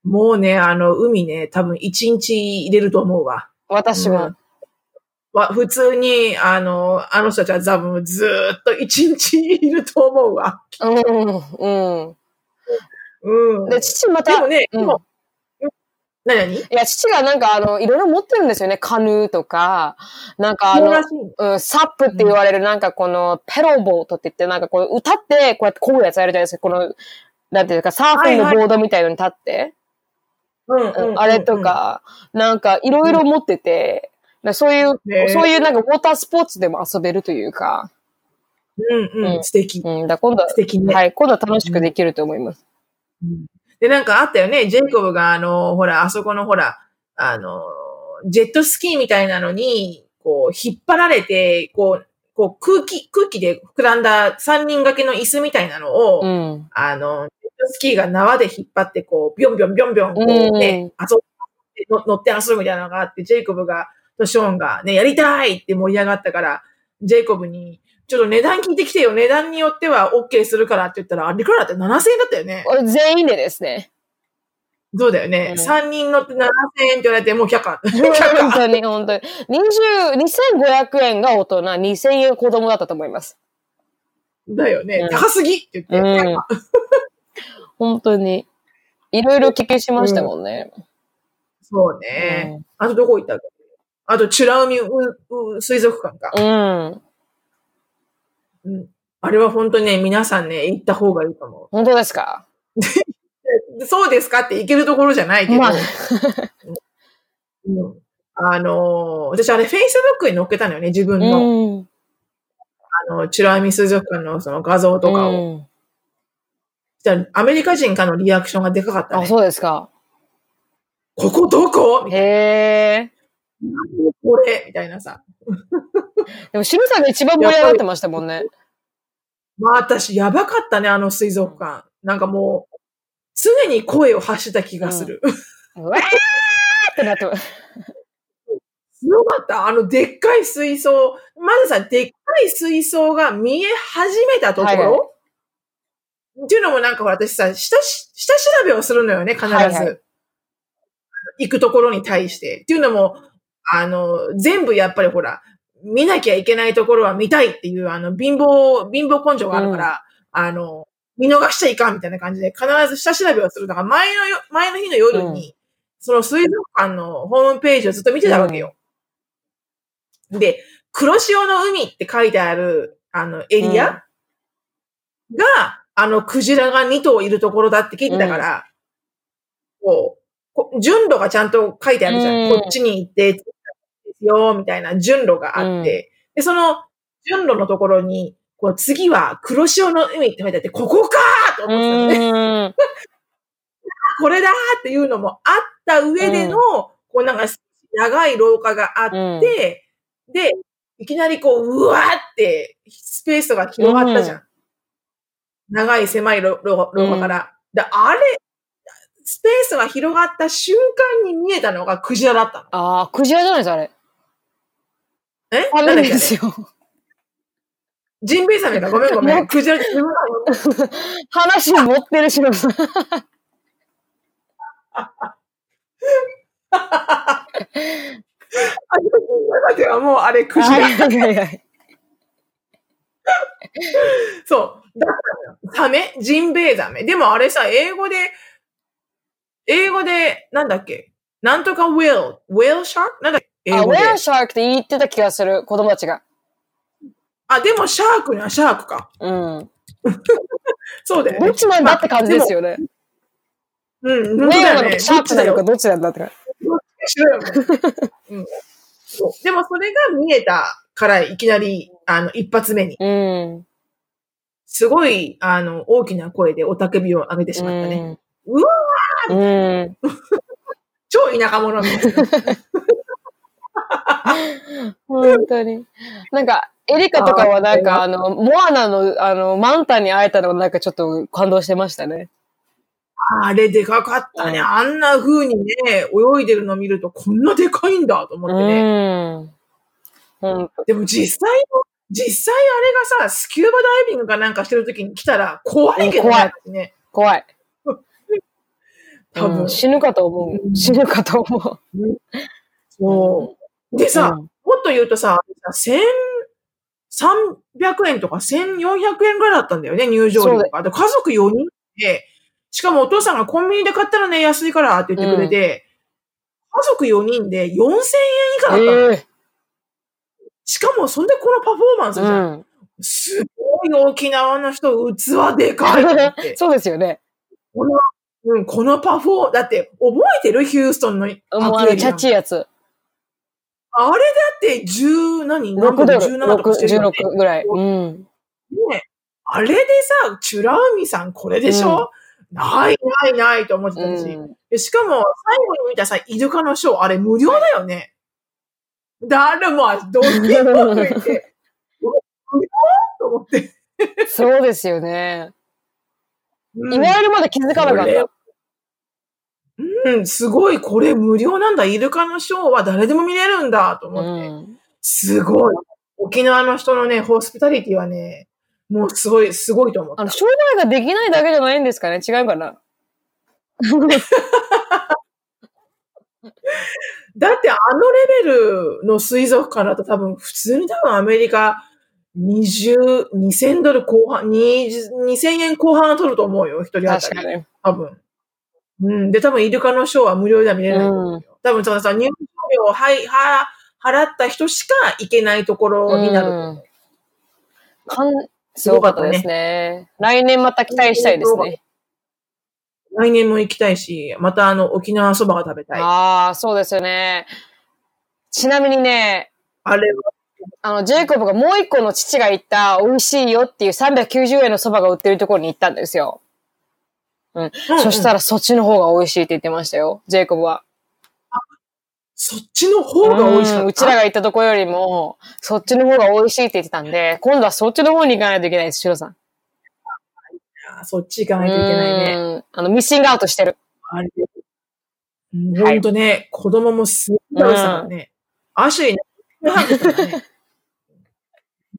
もうね、あの、海ね、多分一日入れると思うわ。私も。わ普通に、あの、あの人たちは多分ずーっと一日いると思うわ。うん、うん。うん。で、父また、でもね、うんでも、なになにいや、父がなんかあの、いろいろ持ってるんですよね。カヌーとか、なんかあのそうん、サップって言われるなんかこのペロボートって言って、なんかこう歌ってこうやってこぐやつあるじゃないですか。この、なんていうかサーフィンのボードみたいのに立って。うんうんあれと。か、なんかいろいろ持ってて、そういう、ねそういうなんかウォータースポーツでも遊べるというか、うんうん、うん素敵。うん、だ今度は素、敵ね。はい、今度は楽しくできると思います。うんで、なんかあったよね。ジェイコブが、あの、ほら、あそこのほら、あの、ジェットスキーみたいなのに、こう、引っ張られて、こう、こう空気、空気で膨らんだ3人掛けの椅子みたいなのを、うん。あの、ジェットスキーが縄で引っ張って、こう、ビョンビョンビョンビョン、こうね、遊っての乗って遊ぶみたいなのがあって、ジェイコブが、とショーンがね、やりたいって盛り上がったから、ジェイコブに、ちょっと値段聞いてきてよ。値段によっては OK するからって言ったら、あれいくらだって7000円だったよね。これ全員でですね。そうだよね。うん3人乗って7000円って言われて、もう100か。本100当に、本当に。20、2500円が大人、2000円子供だったと思います。だよねうん。高すぎって言って。うん100 本当に。いろいろ経験しましたもんね。そうね。あとどこ行ったっけあと、チュラ海うう水族館か。うん。うん。あれは本当にね、皆さんね、行った方がいいと思本当ですか？う。そうですかって行けるところじゃないけど。まあ、うんあのー私あれ、フェイスブックに載っけたのよね、自分の。うん。あの、チュラ海水族館のその画像とかを。うんアメリカ人からのリアクションがでかかったあ、ね。そうですか。ここどこ？みたいへえ。な。これみたいなさ。でも、清水さんが一番盛り上がってましたもんね。まあ私、やばかったね、あの水族館。なんかもう、常に声を発した気がする。うわーってなってます。すごかった。あの、でっかい水槽。まずさ、でっかい水槽が見え始めたところ、はいはいっていうのもなんか私さ、下し、下調べをするのよね、必ず。はいはい行くところに対して。っていうのも、あの、全部やっぱりほら、見なきゃいけないところは見たいっていう、あの、貧乏、貧乏根性があるから、あの、見逃しちゃいかんみたいな感じで、必ず下調べをする。だから前のよ、前の日の夜に、その水族館のホームページをずっと見てたわけよ。で、黒潮の海って書いてある、あの、エリアが、あの、クジラが2頭いるところだって聞いてたから、こうこ、順路がちゃんと書いてあるじゃん。うんこっちに行って、ですよ、みたいな順路があって、で、その順路のところに、こう、次は黒潮の海って書いてあって、ここかーとう思ってたのね。これだーっていうのもあった上での、こうなんか長い廊下があって、で、いきなりこう、うわーってスペースが広がったじゃん。長い狭い廊下から。で、あれ、スペースが広がった瞬間に見えたのがクジラだったの。ああ、クジラじゃないです、あれ。え？あなんですよ。ジンベエザメか。ごめんごめもん。クジラ、話持ってるしのさ ん。あの中ではもうあれクジラ。そう。だ。サメ？ジンベエザメ？でもあれさ、英語で、英語で、なんだっけ？なんとかウェル。ウェルシャー？クなんだっけ？英語で。ェアシャークって言ってた気がする、子供たちが。あ、でもシャークにはシャークか。うん。そうだよね。どっちなんだって感じですよね。うん、ウェア本当だよね。なのかシャークなのかどっちなんだって感ちだよ。どっちかしろようんでもそれが見えたから、いきなり、あの、一発目に、じ。うん。すごい、あの、大きな声でおたけびを上げてしまったね。うわうん。うん。超田舎者みたいな。本当に。なんか、エリカとかはなんか、あの、モアナの、あの、マンタンに会えたのがなんかちょっと感動してましたね。あれでかかったね。うんあんな風にね、泳いでるの見るとこんなでかいんだと思ってね。うん。でも実際の、実際あれがさ、スキューバダイビングかなんかしてる時に来たら怖いけどうん怖いね。ね怖い。多分。うん死ぬかと思う。死ぬかと思う。そう。でさ、うんもっと言うとさ、1300円とか1400円ぐらいだったんだよね、入場料とか。で家族4人で、しかもお父さんがコンビニで買ったらね、安いからって言ってくれて、家族4人で4000円以下だったの。ええしかも、そんでこのパフォーマンスじゃん。うん。すごい沖縄の人、器でかいって。そうですよね。この、うん、このパフォー、だって、覚えてる？ヒューストンのもうあの、チャッチいやつ。あれだって、10、何何6ドル、17とかしてるよね16ぐらい。うん。ねあれでさ、チュラ海さんこれでしょ、ないないないと思ってたし、うんでしかも、最後に見たさ、イルカのショー、あれ無料だよね。誰も、どっちも見て、無料と思って。そうですよね。うん言われるまで気づかなかった。うん、すごい、これ無料なんだ。イルカのショーは誰でも見れるんだ、とう思って。ん。すごい。沖縄の人のね、ホスピタリティはね、もうすごい、すごいと思った。あの、商売ができないだけじゃないんですかね？違うかな？だってあのレベルの水族館だと多分、普通に多分アメリカ20、2000ドル後半、20 2000円後半は取ると思うよ、一人当たり。確かに。多分。うん。で、多分イルカのショーは無料では見れないと思うよ。多分そのさ、入場料をはい、は、払った人しか行けないところになるう。かんすごかったですね。来年また期待したいですね。来年も行きたいし、またあの、沖縄そばが食べたい。ああ、そうですよね。ちなみにね、あれは、あの、ジェイコブがもう一個の父が言った美味しいよっていう390円のそばが売ってるところに行ったんですよ。うんそしたら、らそっちの方が美味しいって言ってましたよ、ジェイコブは。そっちの方が美味しかった？うちらが行ったとこよりも、そっちの方が美味しいって言ってたんで、今度はそっちの方に行かないといけないです、シロさん。あそっち行かないといけないね。うんあの、ミッシングアウトしてる。あれ。ほんとね、子供もすっごい美味しさからね。アシね。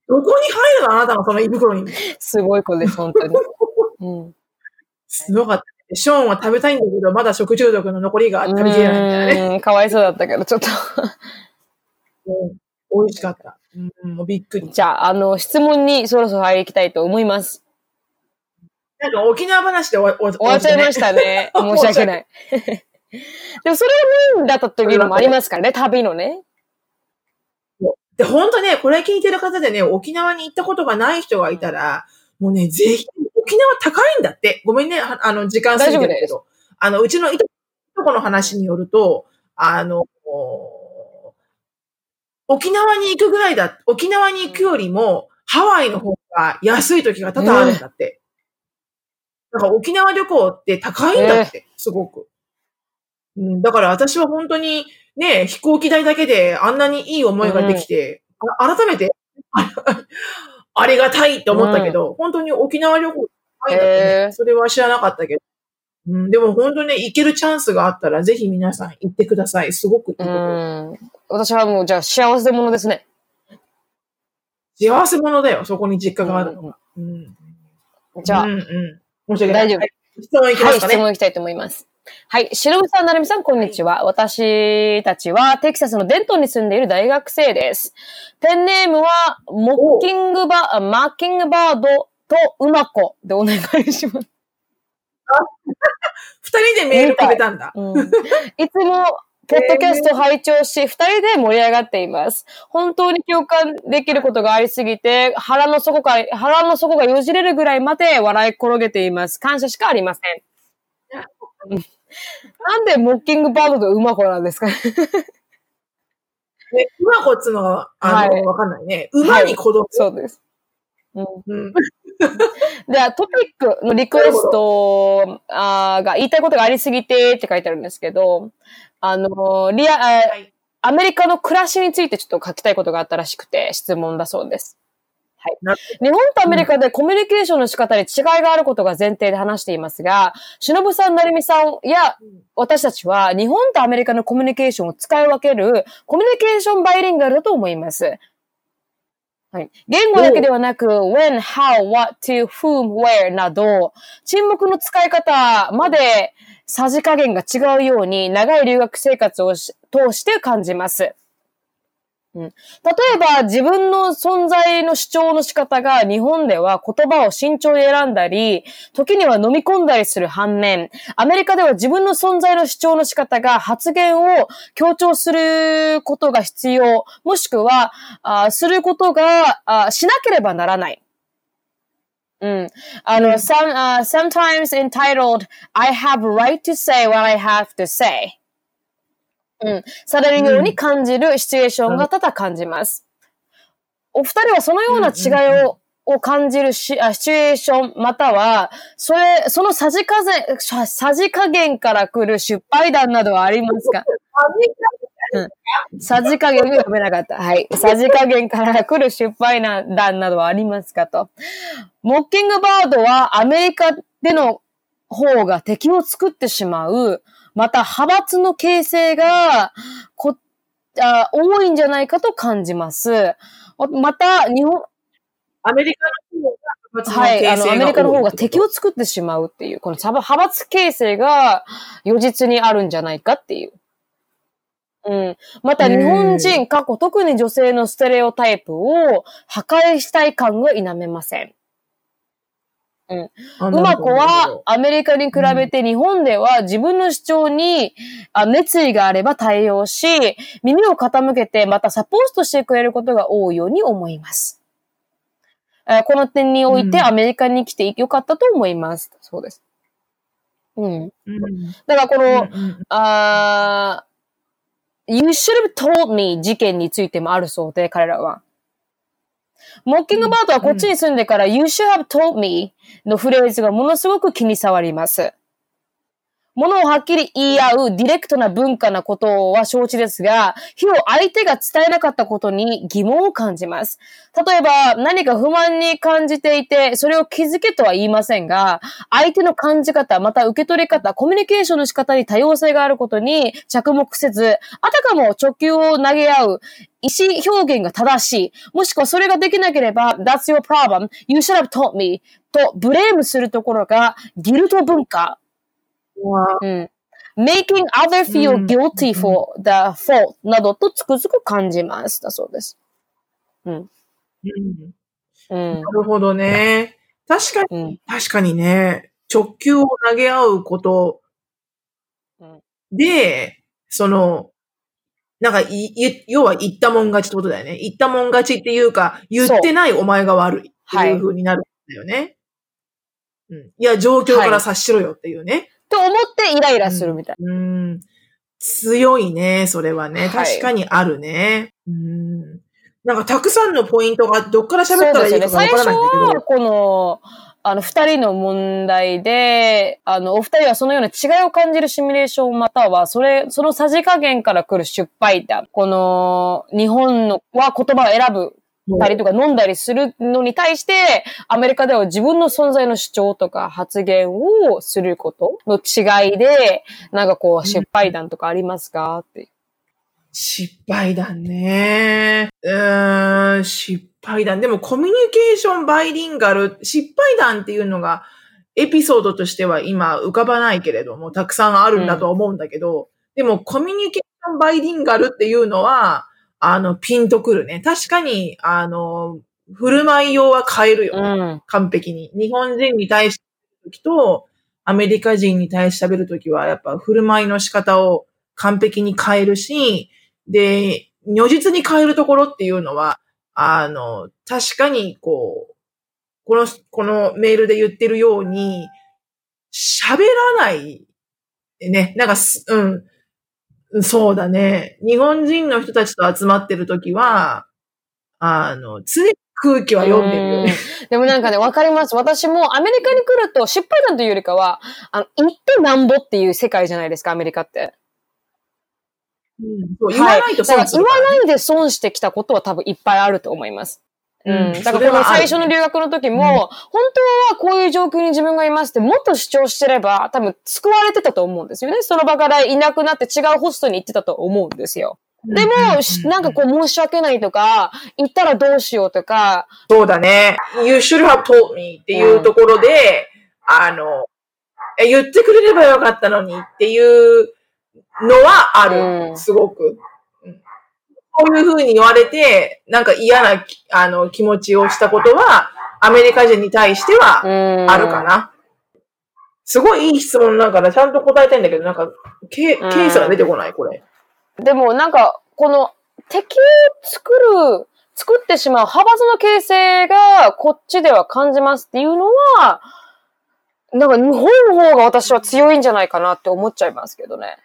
どこに入るのあなたのその胃袋に。すごい子です、本当に。うん。すごかった。ショーンは食べたいんだけど、まだ食中毒の残りが食べきれないみたいなね。うんかわいそうだったけど、ちょっと。うん美味しかった。うん、もうびっくり。じゃあ、あの、質問にそろそろ入りきたいと思います。なんか沖縄話で終わ終終わっちゃいましたね。申し訳ない。でもそれがメインだったというのもありますからね、旅のね。で、本当ね、これ聞いてる方でね、沖縄に行ったことがない人がいたら、もうね、ぜひ、沖縄高いんだって。ごめんね、ああの、時間過ぎてるけど。あの、うちのいとこの話によると、あの、沖縄に行くぐらいだ、沖縄に行くよりも、ハワイの方が安い時が多々あるんだって。だから沖縄旅行って高いんだって、すごく。うん、だから私は本当にね、飛行機代だけであんなにいい思いができて、あ改めてあ ありがたいって思ったけど、本当に沖縄旅行高いんだってへねー。それは知らなかったけど。うん、でも本当にね、行けるチャンスがあったら、ぜひ皆さん行ってください。すごくいいとうころ。ん。私はもう、じゃあ幸せ者ですね。幸せ者だよ、そこに実家があるのが。うん。じゃあ、うんうん。申し訳ない。大丈夫はい質問いきまはい、すかね。質問いきたいと思います。はい。しのぶさん、なるみさん、こんにちは。私たちはテキサスのデントンに住んでいる大学生です。ペンネームは、モッキングバー、マッキングバードとうまこでお願いします。二人でメールくれたんだ。うんいつも、ポッドキャスト拝聴し、二人で盛り上がっています。本当に共感できることがありすぎて、腹の底か、腹の底がよじれるぐらいまで笑い転げています。感謝しかありません。う んなんでモッキングバードとうまこなんですかねね、馬子っつうのが、あの、はいわかんないね。馬に子供。そうです。うんうん。では、トピックのリクエストあーが言いたいことがありすぎてって書いてあるんですけど、あの、リア、あはい。アメリカの暮らしについてちょっと書きたいことがあったらしくて、質問だそうです。はいな。日本とアメリカでコミュニケーションの仕方に違いがあることが前提で話していますが、しのぶさん、なるみさんや私たちは日本とアメリカのコミュニケーションを使い分けるコミュニケーションバイリンガルだと思います。はい、言語だけではなく、when, how, what, to, whom, where など、沈黙の使い方までさじ加減が違うように長い留学生活をし通して感じます。うん、例えば、自分の存在の主張の仕方が日本では言葉を慎重に選んだり、時には飲み込んだりする反面、アメリカでは自分の存在の主張の仕方が発言を強調することが必要、もしくは、あすることがあしなければならない。うん。あの、some, uh, sometimes entitled, I have right to say what I have to say. うん。されるように感じるシチュエーションが多々感じます。お二人はそのような違いを、を感じるしあシチュエーション、または、それ、そのさじかぜ、ささじ加減から来る失敗談などはありますか？さじ加減が読めなかった。はい。さじ加減から来る失敗談などはありますかと。モッキングバードはアメリカでの方が敵を作ってしまう、また派閥の形成がこあ多いんじゃないかと感じます。また、日本、アメリカの方がはい、あの、アメリカの方が敵を作ってしまうっていう、この派派閥形成が如実にあるんじゃないかっていう。うん。また、日本人、過去、特に女性のステレオタイプを破壊したい感が否めません。あうま子なるはアメリカに比べて日本では自分の主張にあ熱意があれば対応し、耳を傾けてまたサポートしてくれることが多いように思います。えーこの点においてうんアメリカに来てよかったと思います。そうです。うん。うんだからこの、うんうんあー You should have told me 事件についてもあるそうで、彼らは。モッキングバードはこっちに住んでから、You should have told me のフレーズがものすごく気に障ります。ものをはっきり言い合うディレクトな文化なことは承知ですが、非を相手が伝えなかったことに疑問を感じます。例えば何か不満に感じていて、それを気づけとは言いませんが、相手の感じ方、また受け取り方、コミュニケーションの仕方に多様性があることに着目せず、あたかも直球を投げ合う意思表現が正しい、もしくはそれができなければ、That's your problem, you should have taught me とブレームするところがギルト文化。わうん。making other う feel ん guilty for the fault などとつくづく感じます。だそうです。うん。うんうんな。るほどね。確かに、うん。確かにね、直球を投げ合うことうんで、その、なんかい、い要は言ったもん勝ちってことだよね。言ったもん勝ちっていうか、言ってないお前が悪いっていう風になるんだよね。うん。いや、状況から察しろよっていうね。と思ってイライラするみたいうん。強いね、それはね。はい確かにあるね。うん。なんかたくさんのポイントがどっからな。喋ったらいいかからないんだけど。は、この、あの、二人の問題で、あの、お二人はそのような違いを感じるシミュレーションまたは、それ、そのさじ加減から来る失敗談。この、日本のは言葉を選ぶたりとか飲んだりするのに対して、アメリカでは自分の存在の主張とか発言をすることの違いで、なんかこう、失敗談とかありますか？って。失敗談ね。うーん、失敗談。でもコミュニケーションバイリンガル、失敗談っていうのがエピソードとしては今浮かばないけれども、たくさんあるんだと思うんだけど、うん、でもコミュニケーションバイリンガルっていうのは、あの、ピンとくるね。確かに、あの、振る舞い用は変えるよ、ね、うん、完璧に。日本人に対してるときと、アメリカ人に対して喋るときは、やっぱ振る舞いの仕方を完璧に変えるし、で、如実に変えるところっていうのは、あの、確かに、こう、この、このメールで言ってるように、喋らない、ね、なんか、うん、そうだね。日本人の人たちと集まってるときは、あの、常に空気は読んでるよね。でもなんかね、わかります。私もアメリカに来ると失敗談というよりかは、あの、行ってなんぼっていう世界じゃないですか、アメリカって。うん、言わないと損する、ね、言わないで損してきたことは多分いっぱいあると思います。うん。だからこの最初の留学の時も、うん、本当はこういう状況に自分がいますってもっと主張してれば、多分救われてたと思うんですよね。その場からいなくなって違うホストに行ってたと思うんですよ。でも、なんかこう申し訳ないとか、行ったらどうしようとか。そうだね。You should have told me っていうところで、うん、あの、言ってくれればよかったのにっていうのはある。うん、すごく。こういうふうに言われて、なんか嫌な、あの、気持ちをしたことは、アメリカ人に対しては、あるかな。すごいいい質問だから、ちゃんと答えたいんだけど、なんか、ケケースが出てこない、これ。でも、なんか、この、敵を作る、作ってしまう派閥の形成が、こっちでは感じますっていうのは、なんか日本の方が私は強いんじゃないかなって思っちゃいますけどね。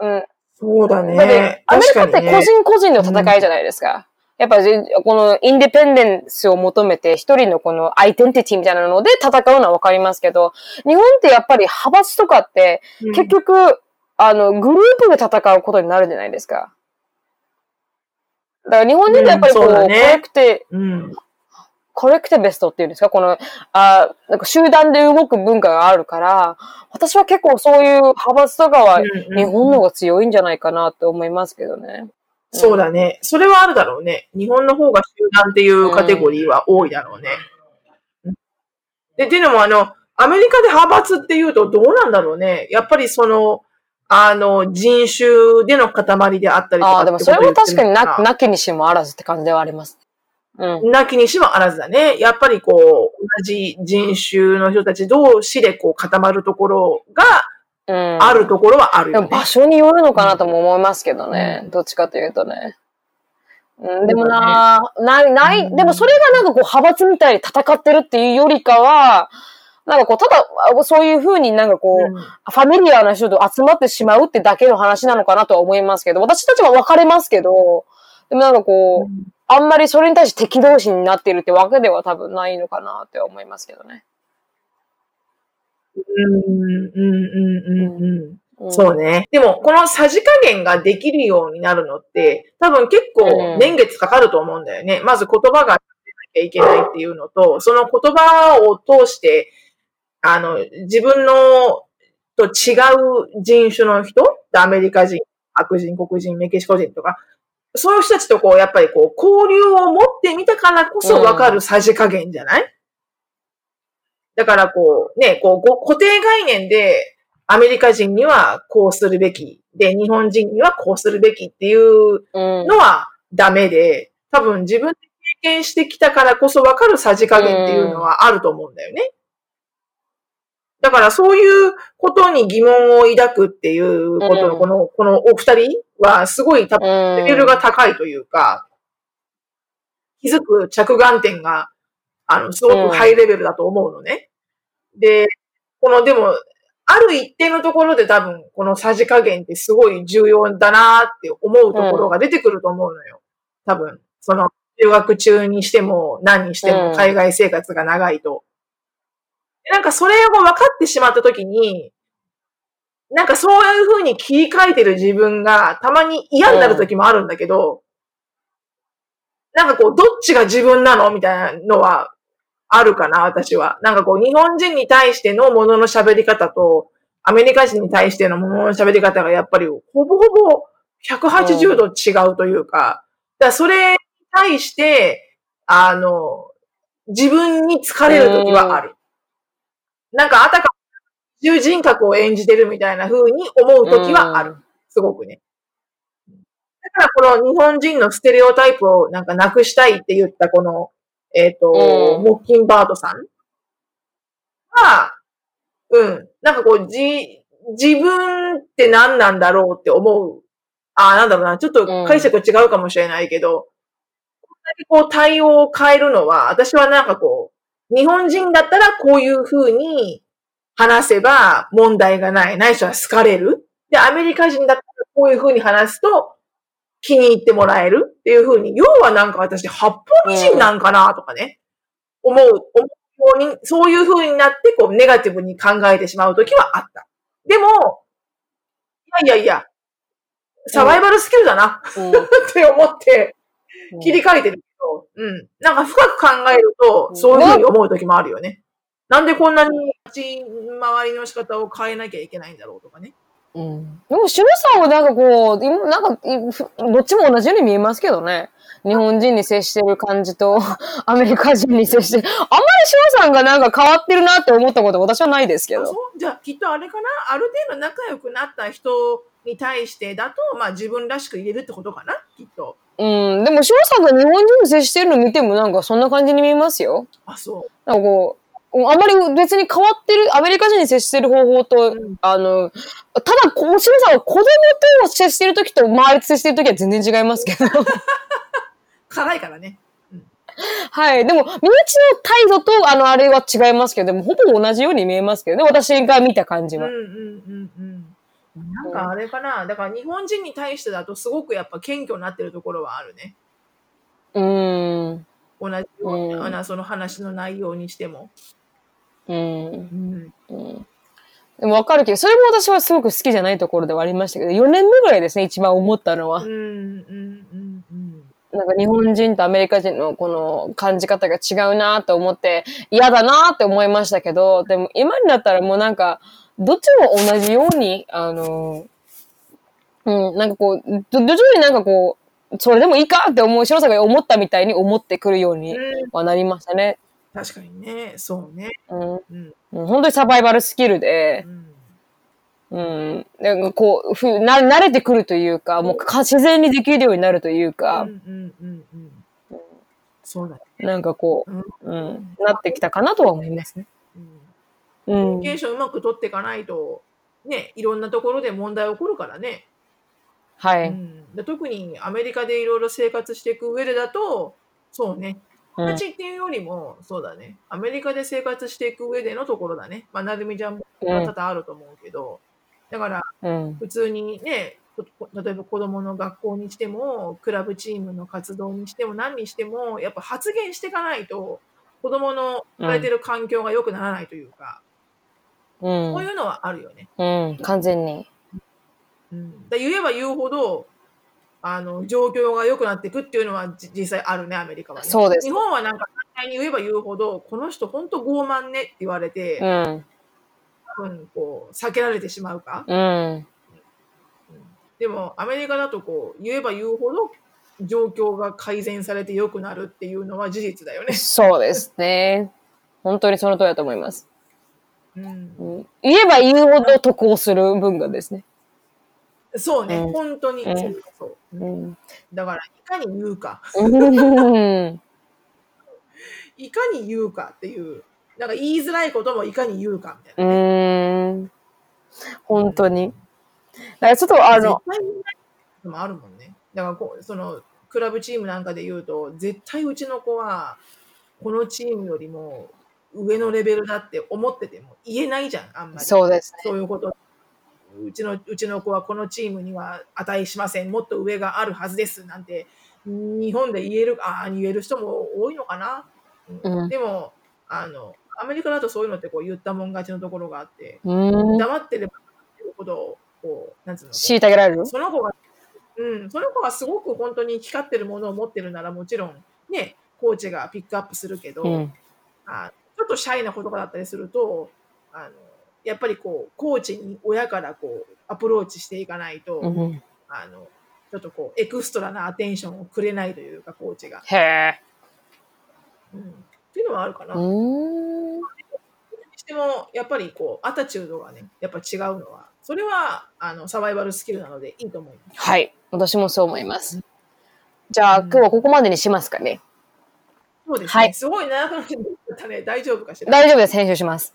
うん。そうだね。アメリカって個人個人の戦いじゃないですか。やっぱこのインディペンデンスを求めて一人のこのアイデンティティみたいなので戦うのはわかりますけど、日本ってやっぱり派閥とかって結局、うん、あの、グループで戦うことになるじゃないですか。だから日本人ってやっぱりこう、うんうね、コレクテ、うん、コレクテベストっていうんですか？この、あなんか集団で動く文化があるから、私は結構そういう派閥とかは日本の方が強いんじゃないかなって思いますけどね。そうだね。それはあるだろうね。日本の方が集団っていうカテゴリーは多いだろうね。うん、で、っていうのもあの、アメリカで派閥っていうとどうなんだろうね。やっぱりその、あの、人種での塊であったりとかああ、でもそれも確かにな、なきにしもあらずって感じではあります。うん。なきにしもあらずだね。やっぱりこう、同じ人種の人たち同士でこう固まるところが、あるところはあるよ、ね、場所によるのかなとも思いますけどね。どっちかというとね。うん、でもな、ない、ない、でもそれがなんかこう派閥みたいに戦ってるっていうよりかは、なんかこう、ただ、そういうふうになんかこう、うん、ファミリアな人と集まってしまうってだけの話なのかなとは思いますけど、私たちは分かれますけど、でもなんかこう、うんあんまりそれに対して敵同士になっているってわけでは多分ないのかなって思いますけどね。うん、うん、うん、うん。そうね。でも、このさじ加減ができるようになるのって、多分結構年月かかると思うんだよね。うん、まず言葉がなきゃいけないっていうのと、その言葉を通して、あの、自分のと違う人種の人？アメリカ人、白人、黒人、メキシコ人とか、そういう人たちとこう、やっぱりこう、交流を持ってみたからこそわかるさじ加減じゃない、うん、だからこう、ね、こう、固定概念で、アメリカ人にはこうするべき。で、日本人にはこうするべきっていうのはダメで、多分自分で経験してきたからこそわかるさじ加減っていうのはあると思うんだよね。だからそういうことに疑問を抱くっていうことの、この、このお二人はすごい多分レベルが高いというか、気づく着眼点が、あの、すごくハイレベルだと思うのね。で、この、でも、ある一定のところで多分、このさじ加減ってすごい重要だなって思うところが出てくると思うのよ。多分、その、留学中にしても、何にしても、海外生活が長いと。なんかそれを分かってしまったときに、なんかそういう風に切り替えてる自分がたまに嫌になる時もあるんだけど、なんかこう、どっちが自分なのみたいなのはあるかな、私は。なんかこう、日本人に対してのものの喋り方と、アメリカ人に対してのものの喋り方がやっぱりほぼほぼ180度違うというか、だからそれに対して、あの、自分に疲れる時はある。なんかあたかも重人格を演じてるみたいな風に思う時はある。すごくね。だからこの日本人のステレオタイプをなんかなくしたいって言ったこの、えっ、と、うんモッキンバードさんは、うん。なんかこう、じ、自分って何なんだろうって思う。ああ、なんだろうな。ちょっと解釈違うかもしれないけど、こんなにこう対応を変えるのは、私はなんかこう、日本人だったらこういう風に話せば問題がない。ないしは好かれる。で、アメリカ人だったらこういう風に話すと気に入ってもらえるっていう風に、要はなんか私、八方美人なんかなとかね、思う、思うように、そういう風になって、こう、ネガティブに考えてしまうときはあった。でも、いやいやいや、サバイバルスキルだな、うんって思って、切り替えてるけど、うん。なんか深く考えると、うんそういう風に思うときもあるよね。なんでこんなに立ち回りの仕方を変えなきゃいけないんだろうとかね。うんでも、シュルさんはなんかこう、今なんか、どっちも同じように見えますけどね。日本人に接してる感じと、アメリカ人に接してる。あんまりシュルさんがなんか変わってるなって思ったこと私はないですけど。あそう？じゃあ、きっとあれかな？ある程度仲良くなった人に対してだと、まあ自分らしく入れるってことかな？きっと。うん。でも、シュルさんが日本人に接してるの見てもなんかそんな感じに見えますよ。あ、そう。なんかこう、あまり別に変わってる、アメリカ人に接してる方法と、うんあの、ただ、こう、シュルさんは子供と接してるときと周りと接してるときは全然違いますけど。辛いからね。はい。でも、身内の態度と、あの、あれは違いますけど、でも、ほぼ同じように見えますけどね。私が見た感じは。うんうんうんうん。なんかあれかなだから日本人に対してだとすごくやっぱ謙虚になってるところはあるね。うーん。同じよううんな、あのその話の内容にしても。うん。うん。うん。でもわかるけど、それも私はすごく好きじゃないところではありましたけど、4年目ぐらいですね、一番思ったのはうん。うんうんうん。なんか日本人とアメリカ人のこの感じ方が違うなと思って、嫌だなって思いましたけど、でも今になったらもうなんか、どっちも同じように、あの、うん、なんかこう、ど、徐々になんかこう、それでもいいかって思う、白さんが思ったみたいに思ってくるようにうんはなりましたね。確かにね。そうね。うん。うん。もう本当にサバイバルスキルでう、ん。うん。なんかこう、ふな、慣れてくるというか、もうか自然にできるようになるといううか、んうんうんうん。そうだね。なんかこうんう、うん、なってきたかなとは思いますね。うん。うんコミュニケーションうまく取っていかないと、ね、いろんなところで問題起こるからね。はい。うん、で特にアメリカでいろいろ生活していく上でだと、そうね、うん友達っていうよりも、そうだね、アメリカで生活していく上でのところだね。まあ、なるみちゃんも多々あると思うけど、だから、うん。普通にね、こ例えば子供の学校にしても、クラブチームの活動にしても、何にしても、やっぱ発言していかないと、子供の置かれてる環境が良くならないというか、うん。そういうのはあるよね。うん。完全に。うん、だ言えば言うほど、あの、状況が良くなっていくっていうのはじ実際あるね、アメリカはね。そうです日本はなんか反対に言えば言うほど、この人本当傲慢ねって言われて、うん。多分こう、避けられてしまうか。うん。でも、アメリカだとこう、言えば言うほど、状況が改善されて良くなるっていうのは事実だよね。そうですね。本当にその通りだと思います。うん、うん、言えば言うほど得をする文化ですね。そうね、うん本当に、うんそうそうう。ん。だから、いかに言うか、うん。いかに言うかっていう、なんか言いづらいこともいかに言うかみたいな。うん。本当に。だからちょっとあのもあるもんね。だからこう、その、クラブチームなんかで言うと、絶対うちの子は、このチームよりも上のレベルだって思ってても言えないじゃん、あんまり。そうですね。そういうこと。うちの、うちの子はこのチームには値しません。もっと上があるはずです。なんて、日本で言える、ああ、言える人も多いのかな。うんうんでも、あの、アメリカだとそういうのってこう言ったもん勝ちのところがあって、うん。黙ってれば黙ってるほど、こう、なんつうの、虐げられる？その子が、うん、その子がすごく本当に光ってるものを持ってるならもちろん、ね、コーチがピックアップするけど、うん。あちょっとシャイな子とかだったりすると、あの、やっぱりこう、コーチに親からこう、アプローチしていかないと、うん。あの、ちょっとこう、エクストラなアテンションをくれないというか、コーチが。へえ。うん。っていうのはあるかな。うーん。にしても、やっぱりこう、アタチュードがね、やっぱ違うのは、それは、あの、サバイバルスキルなのでいいと思います。はい。私もそう思います。じゃあ、今日はここまでにしますかね。そうですね。はいすごい長くなっちゃったね。大丈夫かしら。大丈夫です。編集します。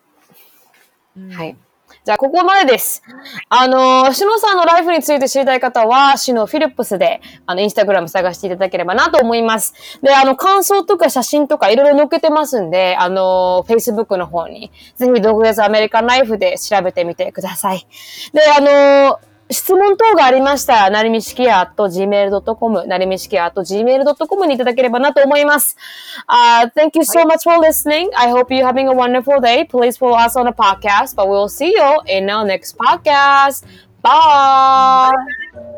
はい。じゃあ、ここまでです。あのー、シノさんのライフについて知りたい方は、シノフィリップスで、あの、インスタグラム探していただければなと思います。で、あの、感想とか写真とかいろいろ載っけてますんで、あのー、Facebook の方に、ぜひ、独立アメリカンライフで調べてみてください。で、あのー、質問等がありましたら、なりみしきや gmail.com、なりみしきや gmail.com にいただければなと思います。Uh, thank you so much for listening. I hope you're having a wonderful day. Please follow us on the podcast, but we'll see you in our next podcast. Bye.